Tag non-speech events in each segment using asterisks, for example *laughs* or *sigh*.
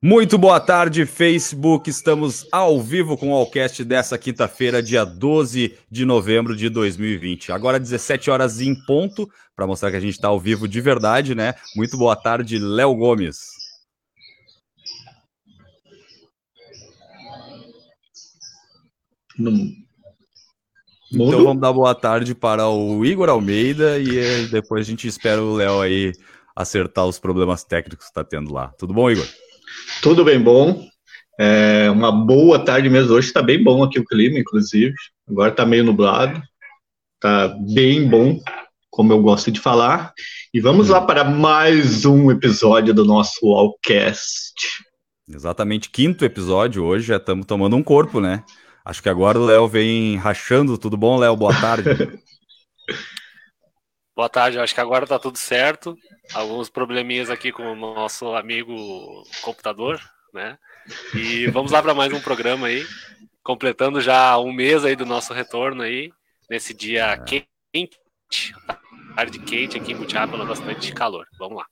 Muito boa tarde, Facebook. Estamos ao vivo com o Allcast dessa quinta-feira, dia 12 de novembro de 2020. Agora 17 horas em ponto, para mostrar que a gente está ao vivo de verdade, né? Muito boa tarde, Léo Gomes. Então vamos dar boa tarde para o Igor Almeida e eh, depois a gente espera o Léo aí acertar os problemas técnicos que está tendo lá. Tudo bom, Igor? Tudo bem bom. É uma boa tarde mesmo. Hoje está bem bom aqui o clima, inclusive. Agora está meio nublado. Está bem bom, como eu gosto de falar. E vamos lá para mais um episódio do nosso Allcast. Exatamente, quinto episódio hoje. Já estamos tomando um corpo, né? Acho que agora o Léo vem rachando. Tudo bom, Léo? Boa tarde. *laughs* Boa tarde, acho que agora tá tudo certo. Alguns probleminhas aqui com o nosso amigo computador, né? E vamos lá para mais um programa aí, completando já um mês aí do nosso retorno aí, nesse dia é. quente, tarde quente aqui em Butiápola, bastante calor. Vamos lá.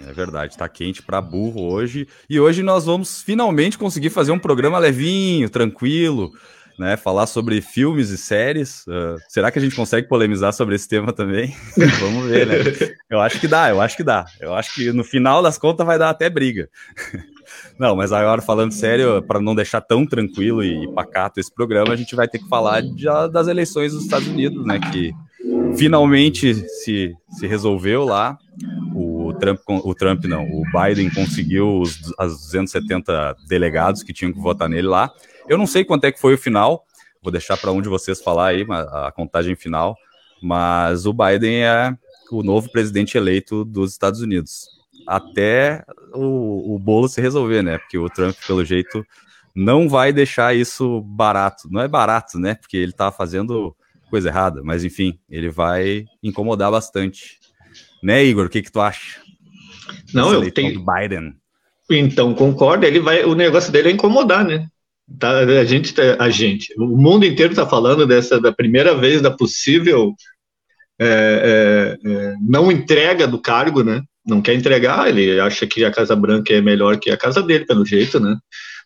É verdade, tá quente para burro hoje. E hoje nós vamos finalmente conseguir fazer um programa levinho, tranquilo, né, falar sobre filmes e séries. Uh, será que a gente consegue polemizar sobre esse tema também? *laughs* Vamos ver, né? Eu acho que dá, eu acho que dá. Eu acho que no final das contas vai dar até briga. *laughs* Não, mas agora falando sério, para não deixar tão tranquilo e pacato esse programa, a gente vai ter que falar de, das eleições dos Estados Unidos, né? Que finalmente se, se resolveu lá. O Trump, o Trump não, o Biden conseguiu os as 270 delegados que tinham que votar nele lá. Eu não sei quanto é que foi o final, vou deixar para um de vocês falar aí a contagem final, mas o Biden é o novo presidente eleito dos Estados Unidos. Até o, o bolo se resolver, né? Porque o Trump, pelo jeito, não vai deixar isso barato. Não é barato, né? Porque ele está fazendo coisa errada, mas enfim, ele vai incomodar bastante. Né, Igor? O que, que tu acha? Não, eu tenho. Biden. Então, concordo. Ele vai. O negócio dele é incomodar, né? Tá, a gente, tá, a gente, o mundo inteiro está falando dessa da primeira vez da possível é, é, é, não entrega do cargo, né? Não quer entregar, ele acha que a Casa Branca é melhor que a casa dele, pelo jeito, né?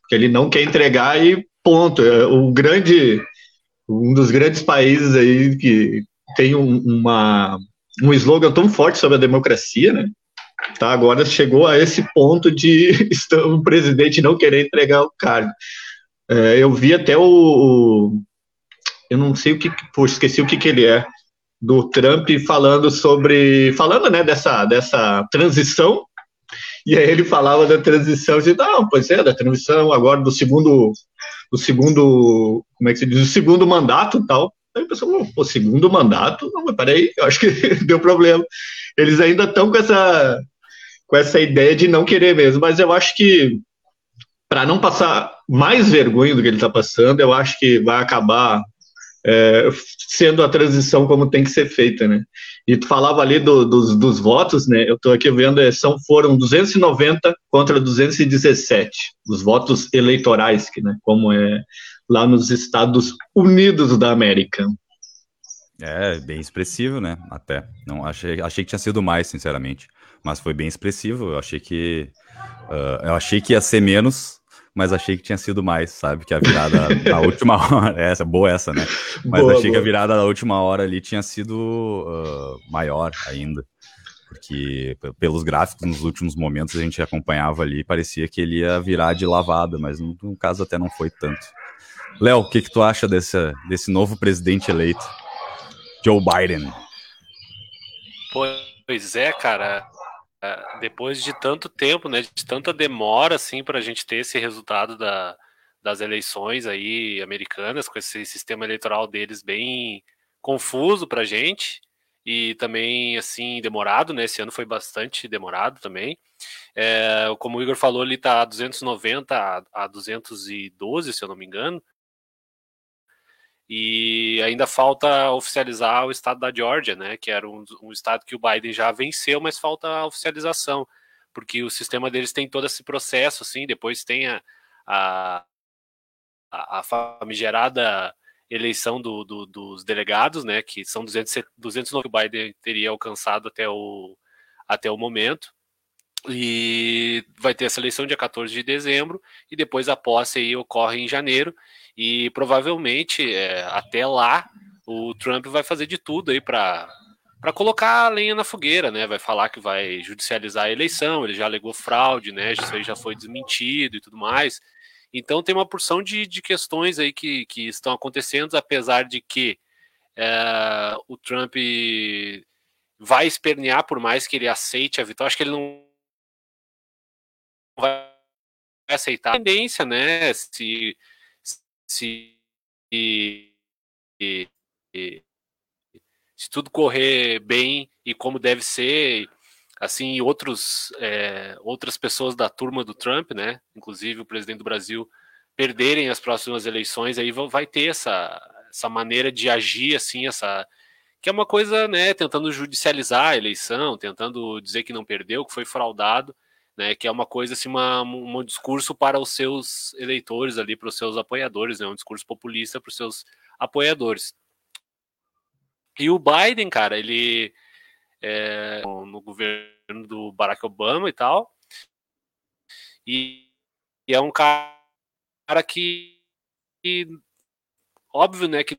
Porque ele não quer entregar e ponto. É, o grande, um dos grandes países aí que tem um, uma, um slogan tão forte sobre a democracia, né? Tá, agora chegou a esse ponto de *laughs* o presidente não querer entregar o cargo. É, eu vi até o, o, Eu não sei o que. Poxa, esqueci o que, que ele é. Do Trump falando sobre. Falando, né, dessa, dessa transição. E aí ele falava da transição, de não, pois é, da transição agora do segundo. Do segundo. Como é que se diz? Do segundo mandato tal. Aí o pessoal, pô, segundo mandato? Não, mas peraí, eu acho que *laughs* deu problema. Eles ainda estão com essa, com essa ideia de não querer mesmo, mas eu acho que para não passar mais vergonha do que ele está passando, eu acho que vai acabar é, sendo a transição como tem que ser feita, né? E tu falava ali do, dos, dos, votos, né? Eu estou aqui vendo, é, são, foram 290 contra 217, os votos eleitorais, que, né, como é lá nos Estados Unidos da América. É, bem expressivo, né? Até. Não, achei, achei que tinha sido mais, sinceramente. Mas foi bem expressivo. Eu achei que. Uh, eu achei que ia ser menos, mas achei que tinha sido mais, sabe? Que a virada *laughs* da última hora, essa, boa essa, né? Mas boa, achei boa. que a virada da última hora ali tinha sido uh, maior ainda. Porque pelos gráficos nos últimos momentos a gente acompanhava ali, parecia que ele ia virar de lavada, mas no, no caso até não foi tanto. Léo, o que, que tu acha desse, desse novo presidente eleito? Joe Biden. Pois é, cara. É, depois de tanto tempo, né, de tanta demora assim para a gente ter esse resultado da, das eleições aí americanas, com esse sistema eleitoral deles bem confuso para a gente e também assim demorado, né? Esse ano foi bastante demorado também. É, como o Igor falou, ele está 290 a, a 212, se eu não me engano. E ainda falta oficializar o estado da Georgia, né? Que era um, um estado que o Biden já venceu, mas falta a oficialização, porque o sistema deles tem todo esse processo, assim, depois tem a, a, a famigerada eleição do, do, dos delegados, né? Que são 200, 209 que o Biden teria alcançado até o, até o momento. e vai ter essa eleição dia 14 de dezembro e depois a posse aí ocorre em janeiro e provavelmente é, até lá o Trump vai fazer de tudo aí para para colocar a lenha na fogueira, né? Vai falar que vai judicializar a eleição, ele já alegou fraude, né? Isso aí já foi desmentido e tudo mais. Então tem uma porção de, de questões aí que, que estão acontecendo, apesar de que é, o Trump vai espernear por mais que ele aceite a vitória. Acho que ele não vai aceitar a tendência, né? Se, se, se, tudo correr bem e como deve ser, assim, outros, é, outras pessoas da turma do Trump, né? Inclusive o presidente do Brasil perderem as próximas eleições, aí vai ter essa, essa maneira de agir, assim, essa que é uma coisa, né, tentando judicializar a eleição, tentando dizer que não perdeu, que foi fraudado, né, que é uma coisa assim, uma, um discurso para os seus eleitores ali, para os seus apoiadores, né, um discurso populista para os seus apoiadores. E o Biden, cara, ele é, no governo do Barack Obama e tal, e, e é um cara que, que, óbvio, né, que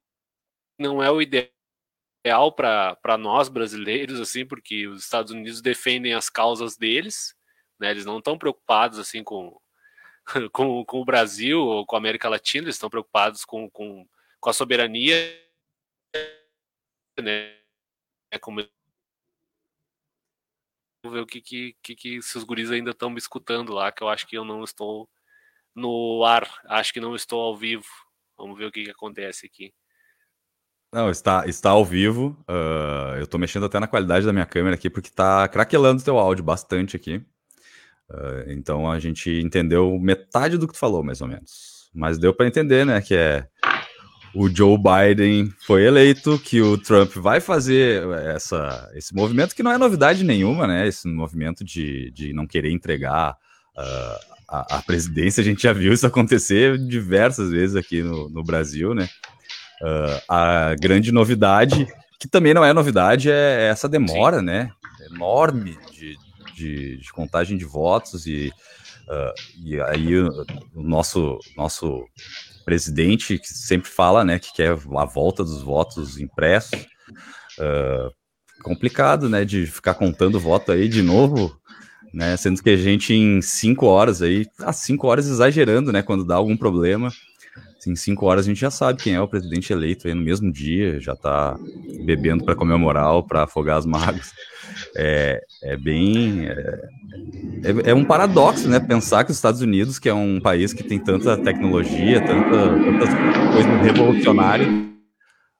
não é o ideal para nós brasileiros, assim, porque os Estados Unidos defendem as causas deles, né? Eles não estão preocupados assim com, *laughs* com, com, o Brasil ou com a América Latina, eles estão preocupados com, com, com a soberania, né? É como Vamos ver o que, que, que, que seus guris ainda estão me escutando lá, que eu acho que eu não estou no ar, acho que não estou ao vivo. Vamos ver o que, que acontece aqui. Não, está, está ao vivo. Uh, eu estou mexendo até na qualidade da minha câmera aqui, porque está craquelando o teu áudio bastante aqui. Uh, então a gente entendeu metade do que tu falou, mais ou menos. Mas deu para entender, né, que é o Joe Biden foi eleito, que o Trump vai fazer essa, esse movimento, que não é novidade nenhuma, né? Esse movimento de, de não querer entregar uh, a, a, presidência, a gente já viu isso acontecer diversas vezes aqui no, no Brasil, né? Uh, a grande novidade, que também não é novidade, é essa demora, Sim. né? Enorme de, de, de, contagem de votos e, uh, e aí o, nosso, nosso presidente que sempre fala, né, que quer a volta dos votos impressos. Uh, complicado, né, de ficar contando voto aí de novo, né, sendo que a gente em cinco horas aí, ah, cinco horas exagerando, né, quando dá algum problema, em cinco horas a gente já sabe quem é o presidente eleito aí no mesmo dia, já tá bebendo para comemorar ou para afogar as mágoas. É, é bem. É, é, é, um paradoxo, né? Pensar que os Estados Unidos, que é um país que tem tanta tecnologia, tanta, tantas coisas revolucionárias,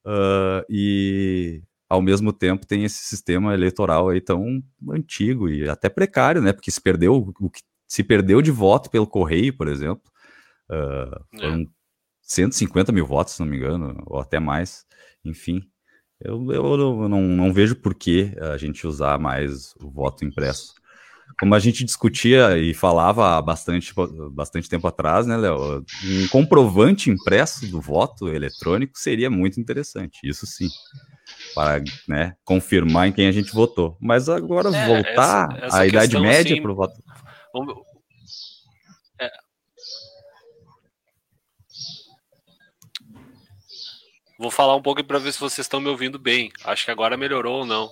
uh, e ao mesmo tempo tem esse sistema eleitoral aí tão antigo e até precário, né? Porque se perdeu o que se perdeu de voto pelo correio, por exemplo. Uh, foram 150 mil votos, se não me engano, ou até mais. Enfim, eu, eu não, não vejo por que a gente usar mais o voto impresso. Como a gente discutia e falava há bastante, bastante tempo atrás, né, Léo? Um comprovante impresso do voto eletrônico seria muito interessante, isso sim. Para né, confirmar em quem a gente votou. Mas agora é, voltar essa, essa à Idade Média assim, para o voto. Vou falar um pouco para ver se vocês estão me ouvindo bem. Acho que agora melhorou ou não.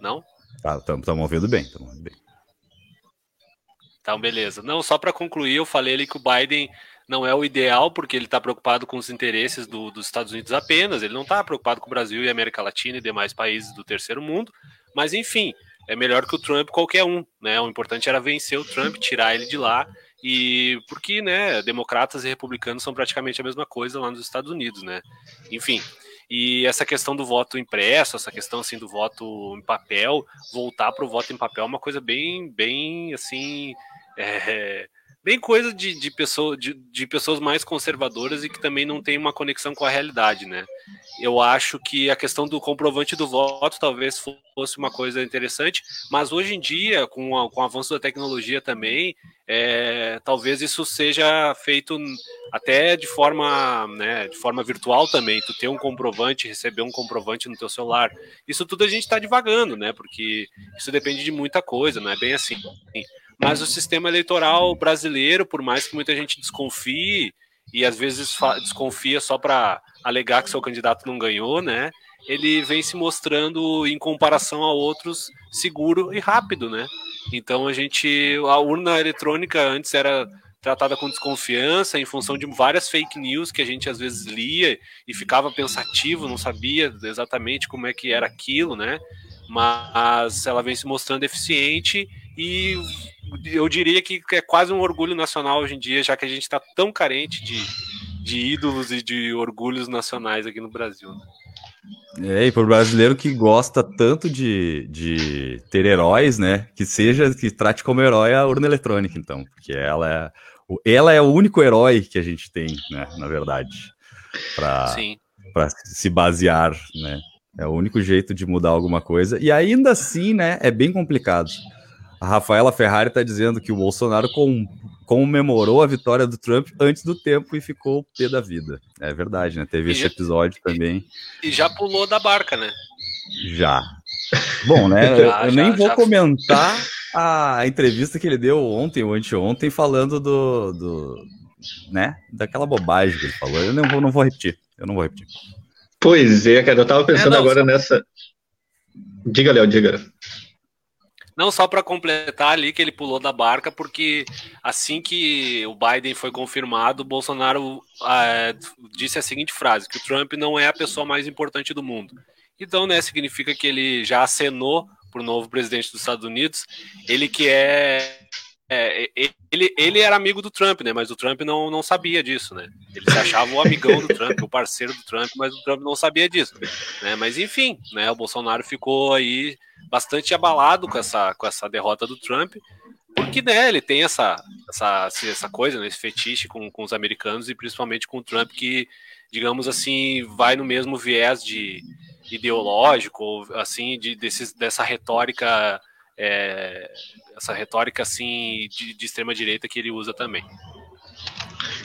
Não? Tá, estamos ouvindo bem, estamos ouvindo bem. Então, beleza. Não, só para concluir, eu falei ali que o Biden não é o ideal, porque ele está preocupado com os interesses do, dos Estados Unidos apenas, ele não está preocupado com o Brasil e América Latina e demais países do terceiro mundo, mas enfim, é melhor que o Trump qualquer um, né? O importante era vencer o Trump, tirar ele de lá e porque, né, democratas e republicanos são praticamente a mesma coisa lá nos Estados Unidos, né? Enfim, e essa questão do voto impresso, essa questão assim do voto em papel, voltar para o voto em papel é uma coisa bem, bem assim, é, bem coisa de, de, pessoa, de, de pessoas mais conservadoras e que também não tem uma conexão com a realidade, né? eu acho que a questão do comprovante do voto talvez fosse uma coisa interessante, mas hoje em dia, com, a, com o avanço da tecnologia também, é, talvez isso seja feito até de forma, né, de forma virtual também, tu ter um comprovante, receber um comprovante no teu celular. Isso tudo a gente está divagando, né? Porque isso depende de muita coisa, não é bem assim. Mas o sistema eleitoral brasileiro, por mais que muita gente desconfie, e às vezes desconfia só para alegar que seu candidato não ganhou, né? Ele vem se mostrando, em comparação a outros, seguro e rápido, né? Então a gente. A urna eletrônica antes era tratada com desconfiança em função de várias fake news que a gente às vezes lia e ficava pensativo, não sabia exatamente como é que era aquilo, né? Mas ela vem se mostrando eficiente e eu diria que é quase um orgulho nacional hoje em dia, já que a gente está tão carente de, de ídolos e de orgulhos nacionais aqui no Brasil. Né? É, e para o brasileiro que gosta tanto de, de ter heróis, né? Que seja, que trate como herói a urna eletrônica, então. Porque ela é, ela é o único herói que a gente tem, né, na verdade, para se basear, né? É o único jeito de mudar alguma coisa. E ainda assim, né, é bem complicado. A Rafaela Ferrari está dizendo que o Bolsonaro com, comemorou a vitória do Trump antes do tempo e ficou pé da vida. É verdade, né? Teve e esse já, episódio também. E já pulou da barca, né? Já. Bom, né? *laughs* já, eu, já, nem vou comentar a entrevista que ele deu ontem ou anteontem falando do, do né, daquela bobagem que ele falou. Eu não vou, não vou repetir. Eu não vou repetir. Pois é, cara, eu tava pensando é, não, agora só... nessa. Diga, Léo, diga. Não só para completar ali que ele pulou da barca, porque assim que o Biden foi confirmado, o Bolsonaro ah, disse a seguinte frase: que o Trump não é a pessoa mais importante do mundo. Então, né, significa que ele já acenou para o novo presidente dos Estados Unidos, ele que é, é, ele, ele era amigo do Trump, né? Mas o Trump não, não sabia disso, né? Ele se achava o amigão do Trump, o parceiro do Trump, mas o Trump não sabia disso, né? Mas enfim, né? O Bolsonaro ficou aí bastante abalado com essa, com essa derrota do Trump, porque né, ele tem essa, essa, essa coisa, né, esse fetiche com, com os americanos e principalmente com o Trump que, digamos assim, vai no mesmo viés de ideológico, assim, de, desses, dessa retórica, é, essa retórica assim de, de, extrema direita que ele usa também.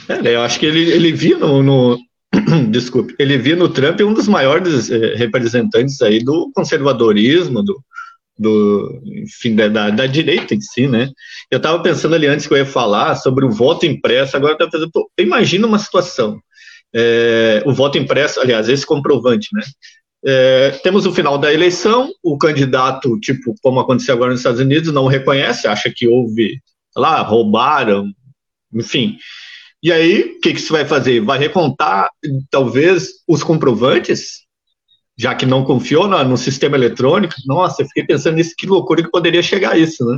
É, eu acho que ele, ele via no, no *clears throat* desculpe, ele via no Trump um dos maiores eh, representantes aí do conservadorismo, do, do enfim, da, da, da, direita em si, né? Eu estava pensando ali antes que eu ia falar sobre o voto impresso, agora eu pensando, imagina uma situação, é, o voto impresso, aliás, esse comprovante, né? É, temos o final da eleição, o candidato, tipo, como aconteceu agora nos Estados Unidos, não reconhece, acha que houve, lá, roubaram, enfim. E aí, o que, que você vai fazer? Vai recontar, talvez, os comprovantes, já que não confiou no, no sistema eletrônico? Nossa, eu fiquei pensando nisso, que loucura que poderia chegar a isso, né?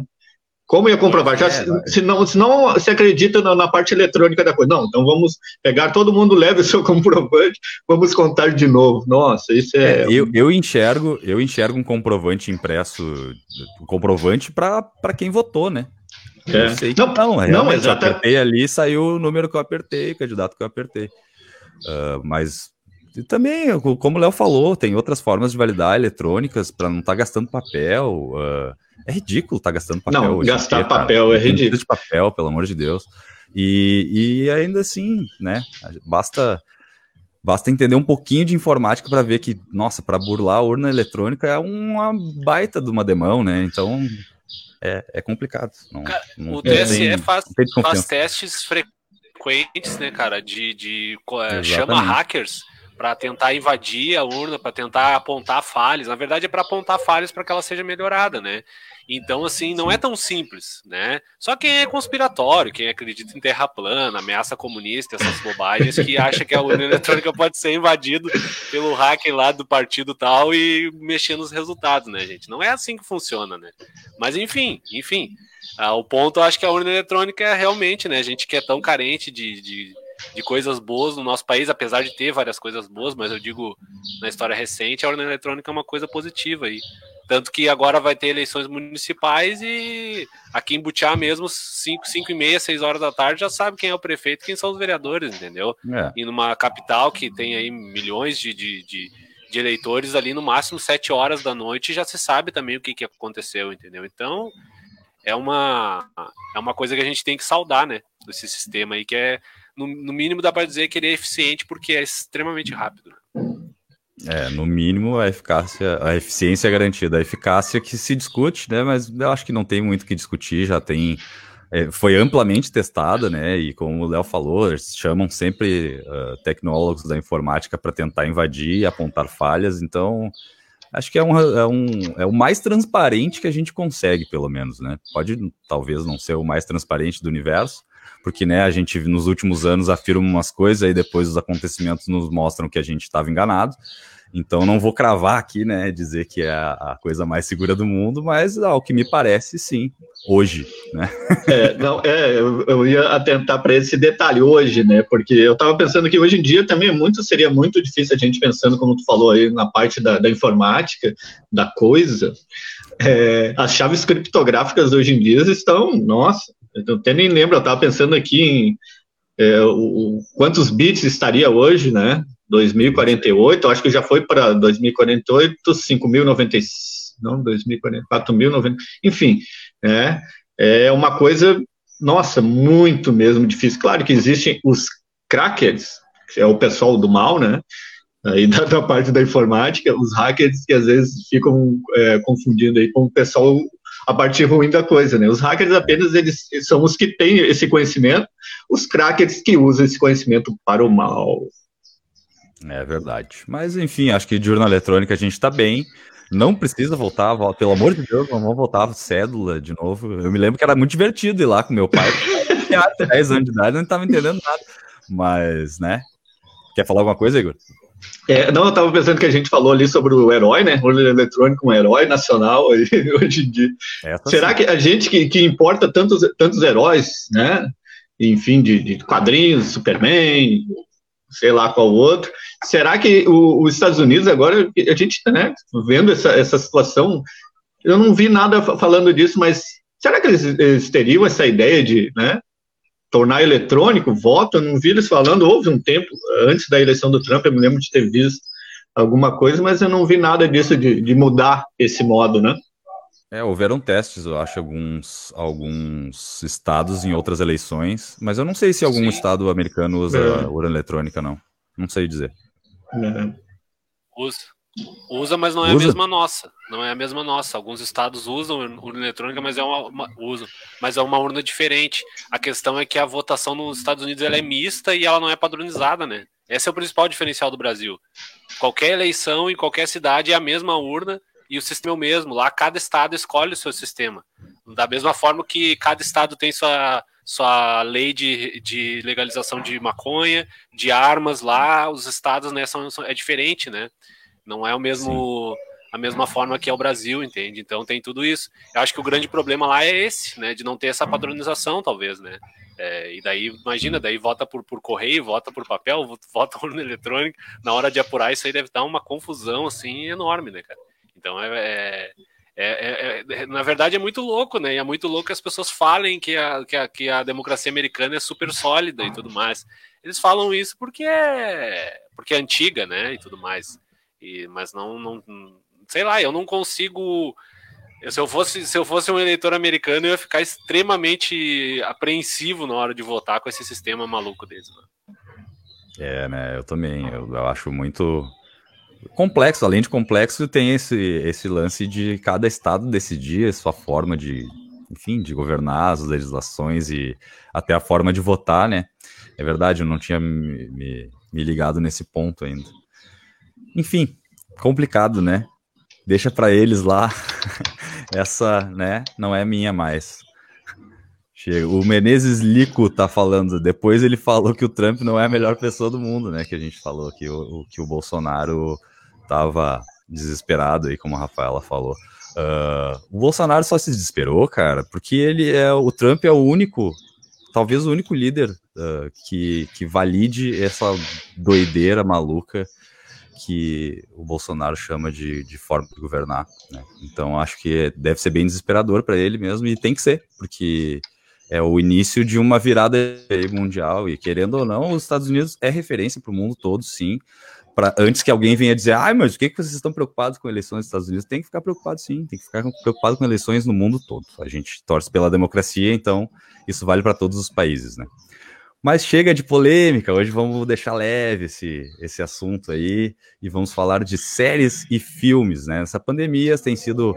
Como ia comprovar? Já, é, se, se, não, se não se acredita na, na, parte eletrônica da coisa. Não, então vamos pegar, todo mundo leva o seu *laughs* comprovante, vamos contar de novo. Nossa, isso é. é eu, eu, enxergo, eu enxergo um comprovante impresso, um comprovante para quem votou, né? É. Eu sei que não, não, não exatamente. Eu apertei ali saiu o número que eu apertei, o candidato que eu apertei. Uh, mas também, como o Léo falou, tem outras formas de validar eletrônicas para não estar tá gastando papel. Uh, é ridículo estar tá gastando papel. Não, hoje gastar dia, papel cara. é ridículo. de papel, pelo amor de Deus. E, e ainda assim, né? Basta basta entender um pouquinho de informática para ver que, nossa, para burlar a urna eletrônica é uma baita de uma demão, né? Então é, é complicado. Não, cara, não o TSE tem, faz, faz testes frequentes, né, cara? De, de é, chama hackers para tentar invadir a urna, para tentar apontar falhas. Na verdade, é para apontar falhas para que ela seja melhorada, né? Então, assim, não é tão simples, né? Só quem é conspiratório, quem acredita em terra plana, ameaça comunista, essas bobagens, que acha que a urna eletrônica pode ser invadido pelo hacker lá do partido tal e mexer nos resultados, né, gente? Não é assim que funciona, né? Mas, enfim, enfim. Ah, o ponto, eu acho que a urna eletrônica é realmente, né? A gente que é tão carente de, de de coisas boas no nosso país, apesar de ter várias coisas boas, mas eu digo na história recente, a urna eletrônica é uma coisa positiva aí. Tanto que agora vai ter eleições municipais e aqui em Butiá mesmo, 5, 5 e meia, 6 horas da tarde, já sabe quem é o prefeito quem são os vereadores, entendeu? É. E numa capital que tem aí milhões de, de, de, de eleitores ali, no máximo 7 horas da noite, já se sabe também o que, que aconteceu, entendeu? Então, é uma, é uma coisa que a gente tem que saudar, né? Desse sistema aí que é no, no mínimo dá para dizer que ele é eficiente porque é extremamente rápido. É, no mínimo a eficácia, a eficiência é garantida. A eficácia que se discute, né? Mas eu acho que não tem muito que discutir, já tem. É, foi amplamente testada, né? E como o Léo falou, eles chamam sempre uh, tecnólogos da informática para tentar invadir e apontar falhas, então acho que é, um, é, um, é o mais transparente que a gente consegue, pelo menos, né? Pode talvez não ser o mais transparente do universo, porque né, a gente nos últimos anos afirma umas coisas e depois os acontecimentos nos mostram que a gente estava enganado. Então não vou cravar aqui, né, dizer que é a, coisa mais segura do mundo, mas ao que me parece, sim, hoje, né? É, não, é, eu, ia atentar para esse detalhe hoje, né? Porque eu estava pensando que hoje em dia também é muito seria muito difícil a gente pensando, como tu falou aí, na parte da, da informática, da coisa. É, as chaves criptográficas hoje em dia estão, nossa, eu até nem lembro, eu estava pensando aqui em é, o, quantos bits estaria hoje, né? 2048, acho que já foi para 2048, 5.096, não, 2040, 4.090, enfim, é, é uma coisa, nossa, muito mesmo difícil. Claro que existem os crackers, que é o pessoal do mal, né? Aí da, da parte da informática, os hackers que às vezes ficam é, confundindo aí com o pessoal a parte ruim da coisa, né? Os hackers apenas eles são os que têm esse conhecimento, os crackers que usam esse conhecimento para o mal. É verdade. Mas enfim, acho que de urna eletrônica a gente está bem. Não precisa voltar, pelo amor de Deus, vamos voltar cédula de novo. Eu me lembro que era muito divertido ir lá com meu pai. Tinha 10 anos de idade, não estava entendendo nada. Mas, né? Quer falar alguma coisa, Igor? É, não, eu estava pensando que a gente falou ali sobre o herói, né? O eletrônico, um herói nacional *laughs* hoje em dia. Essa Será sim. que a gente que, que importa tantos, tantos heróis, né? Enfim, de, de quadrinhos, Superman, sei lá qual outro. Será que o, os Estados Unidos agora, a gente né, vendo essa, essa situação, eu não vi nada falando disso, mas será que eles, eles teriam essa ideia de, né, tornar eletrônico voto, eu não vi eles falando, houve um tempo, antes da eleição do Trump, eu me lembro de ter visto alguma coisa, mas eu não vi nada disso de, de mudar esse modo, né? É, houveram testes, eu acho, alguns, alguns estados em outras eleições, mas eu não sei se algum Sim. estado americano usa é. urna eletrônica, não. Não sei dizer. É. Usa. Usa, mas não é Usa? a mesma nossa. Não é a mesma nossa. Alguns estados usam urna eletrônica, mas é uma, uma mas é uma urna diferente. A questão é que a votação nos Estados Unidos ela é mista e ela não é padronizada, né? Esse é o principal diferencial do Brasil. Qualquer eleição em qualquer cidade é a mesma urna e o sistema é o mesmo. Lá cada estado escolhe o seu sistema. Da mesma forma que cada estado tem sua, sua lei de, de legalização de maconha, de armas lá, os estados né, são, são é diferente, né? Não é o mesmo Sim. a mesma forma que é o Brasil, entende? Então tem tudo isso. Eu acho que o grande problema lá é esse, né? De não ter essa padronização, talvez, né? É, e daí, imagina, daí vota por, por correio, vota por papel, vota *laughs* por urna eletrônica. Na hora de apurar isso aí deve dar uma confusão, assim, enorme, né, cara? Então é, é é, é, é, na verdade é muito louco, né? E é muito louco que as pessoas falem que a, que a, que a democracia americana é super sólida e tudo mais. Eles falam isso porque é porque é antiga, né? E tudo mais. E, mas não, não, sei lá, eu não consigo. Se eu, fosse, se eu fosse um eleitor americano, eu ia ficar extremamente apreensivo na hora de votar com esse sistema maluco deles. Né? É, né? Eu também. Eu, eu acho muito complexo. Além de complexo, tem esse, esse lance de cada estado decidir a sua forma de, enfim, de governar as legislações e até a forma de votar, né? É verdade, eu não tinha me, me, me ligado nesse ponto ainda. Enfim, complicado, né? Deixa para eles lá. *laughs* Essa, né, não é minha mais. Chega. O Menezes Lico tá falando. Depois ele falou que o Trump não é a melhor pessoa do mundo, né? Que a gente falou que o, que o Bolsonaro tava desesperado aí, como a Rafaela falou. Uh, o Bolsonaro só se desesperou, cara, porque ele é o Trump é o único, talvez o único líder uh, que, que valide essa doideira maluca que o Bolsonaro chama de, de forma de governar. Né? Então acho que deve ser bem desesperador para ele mesmo e tem que ser, porque é o início de uma virada mundial e querendo ou não, os Estados Unidos é referência para o mundo todo, sim. Pra, antes que alguém venha dizer, ai, mas o que, que vocês estão preocupados com eleições nos Estados Unidos? Tem que ficar preocupado sim, tem que ficar preocupado com eleições no mundo todo. A gente torce pela democracia, então isso vale para todos os países, né? Mas chega de polêmica, hoje vamos deixar leve esse, esse assunto aí e vamos falar de séries e filmes, né? Essa pandemia tem sido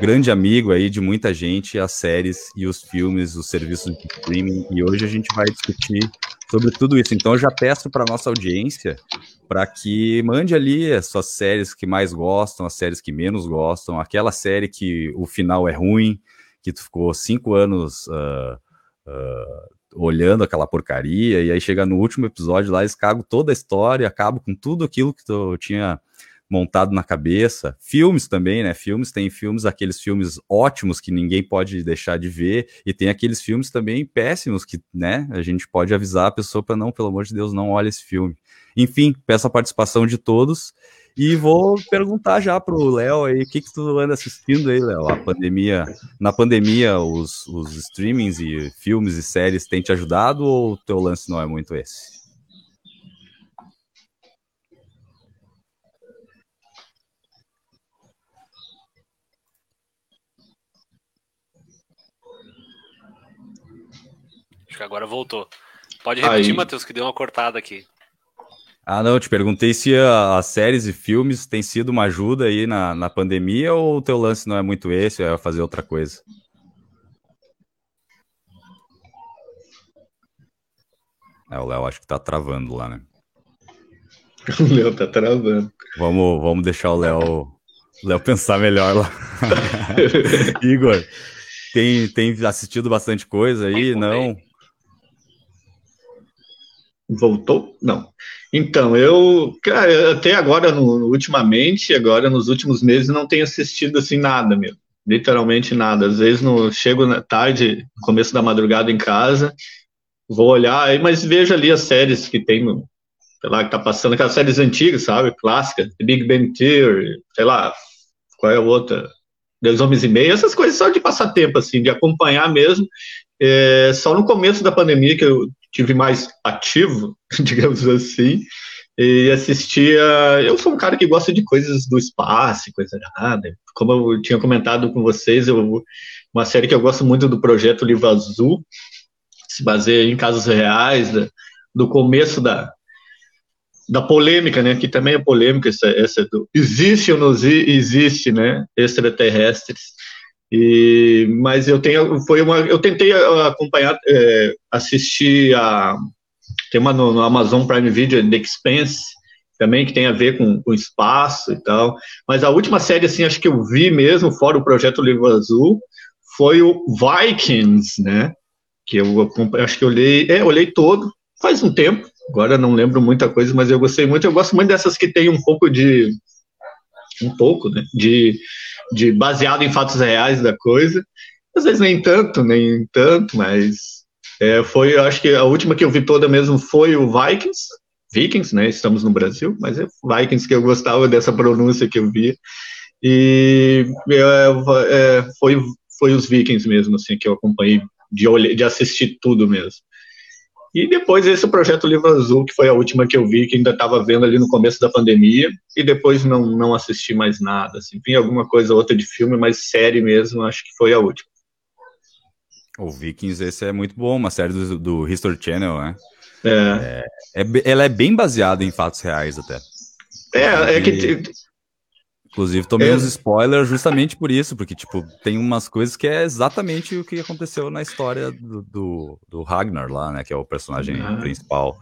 grande amigo aí de muita gente, as séries e os filmes, os serviços de streaming, e hoje a gente vai discutir sobre tudo isso. Então eu já peço para nossa audiência para que mande ali as suas séries que mais gostam, as séries que menos gostam, aquela série que o final é ruim, que tu ficou cinco anos uh, uh, olhando aquela porcaria, e aí chega no último episódio lá, eles cagam toda a história, acabam com tudo aquilo que tu tinha montado na cabeça. Filmes também, né? Filmes, tem filmes, aqueles filmes ótimos que ninguém pode deixar de ver, e tem aqueles filmes também péssimos que, né, a gente pode avisar a pessoa para não, pelo amor de Deus, não olhe esse filme. Enfim, peço a participação de todos e vou perguntar já pro Léo aí, o que que tu anda assistindo aí, Léo? A pandemia, na pandemia, os, os streamings e filmes e séries têm te ajudado ou o teu lance não é muito esse? Acho que agora voltou. Pode repetir, Matheus, que deu uma cortada aqui. Ah, não, eu te perguntei se as séries e filmes têm sido uma ajuda aí na, na pandemia ou o teu lance não é muito esse, é fazer outra coisa? É, o Léo acho que tá travando lá, né? *laughs* O Léo tá travando. Vamos, vamos deixar o Léo, Léo pensar melhor lá. *laughs* Igor, tem, tem assistido bastante coisa aí, não? Voltou? Não. Então, eu, cara, até agora, no, ultimamente, agora nos últimos meses, não tenho assistido assim nada mesmo. Literalmente nada. Às vezes no, chego na tarde, começo da madrugada em casa, vou olhar, mas vejo ali as séries que tem, sei lá, que tá passando, aquelas séries antigas, sabe? Clássicas, Big Bang Theory, sei lá, qual é a outra? Dois Homens e Meio, essas coisas só de passar tempo, assim, de acompanhar mesmo. É, só no começo da pandemia que eu tive mais ativo, *laughs* digamos assim, e assistia. Eu sou um cara que gosta de coisas do espaço, coisa nada. Como eu tinha comentado com vocês, eu, uma série que eu gosto muito do projeto Livro Azul, se baseia em casos reais, da, do começo da, da polêmica, né? Que também é polêmica essa, essa do existe ou não existe, né? Extraterrestres. E, mas eu tenho, foi uma, eu tentei acompanhar, é, assistir a, tem uma no, no, Amazon Prime Video, The Expense, também que tem a ver com, com espaço e tal. Mas a última série, assim, acho que eu vi mesmo, fora o projeto Livro Azul, foi o Vikings, né? Que eu acho que eu olhei, é, olhei todo, faz um tempo. Agora não lembro muita coisa, mas eu gostei muito. Eu gosto muito dessas que tem um pouco de um pouco, né? De de baseado em fatos reais da coisa. Às vezes nem tanto, nem tanto, mas é, foi, acho que a última que eu vi toda mesmo foi o Vikings, Vikings, né? Estamos no Brasil, mas é Vikings que eu gostava dessa pronúncia que eu vi. E é, é, foi, foi os Vikings mesmo, assim, que eu acompanhei de, de assistir tudo mesmo. E depois esse projeto Livro Azul, que foi a última que eu vi, que ainda estava vendo ali no começo da pandemia, e depois não, não assisti mais nada. Assim. Vi alguma coisa outra de filme, mas série mesmo, acho que foi a última. O Vikings, esse é muito bom, uma série do, do History Channel, né? É. é. é ela é bem baseada em fatos reais até. É, é que Inclusive, tomei é. uns spoilers justamente por isso, porque, tipo, tem umas coisas que é exatamente o que aconteceu na história do, do, do Ragnar lá, né? Que é o personagem uhum. principal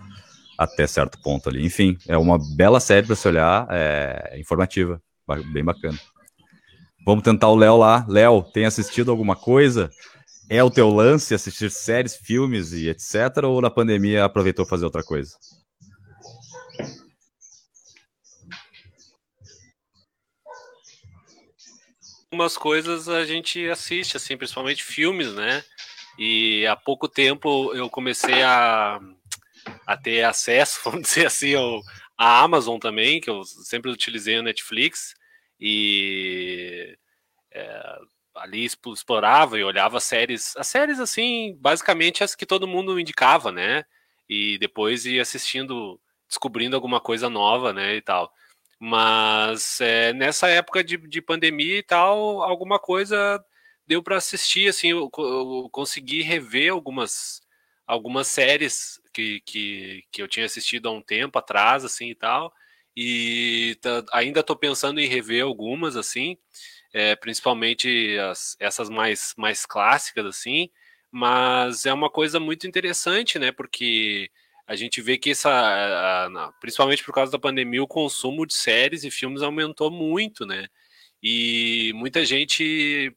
até certo ponto ali. Enfim, é uma bela série para se olhar, é informativa, bem bacana. Vamos tentar o Léo lá. Léo, tem assistido alguma coisa? É o teu lance assistir séries, filmes e etc? Ou na pandemia aproveitou fazer outra coisa? Algumas coisas a gente assiste, assim, principalmente filmes, né? E há pouco tempo eu comecei a, a ter acesso, *laughs* vamos dizer assim, ao, à Amazon também, que eu sempre utilizei a Netflix, e é, ali explorava e olhava séries, as séries, assim, basicamente as que todo mundo indicava, né? E depois ia assistindo, descobrindo alguma coisa nova, né, e tal. Mas é, nessa época de, de pandemia e tal, alguma coisa deu para assistir, assim, eu, eu, consegui rever algumas, algumas séries que, que, que eu tinha assistido há um tempo atrás, assim e tal. E tá, ainda estou pensando em rever algumas, assim, é, principalmente as, essas mais, mais clássicas, assim. Mas é uma coisa muito interessante, né? Porque a gente vê que essa, principalmente por causa da pandemia, o consumo de séries e filmes aumentou muito, né? E muita gente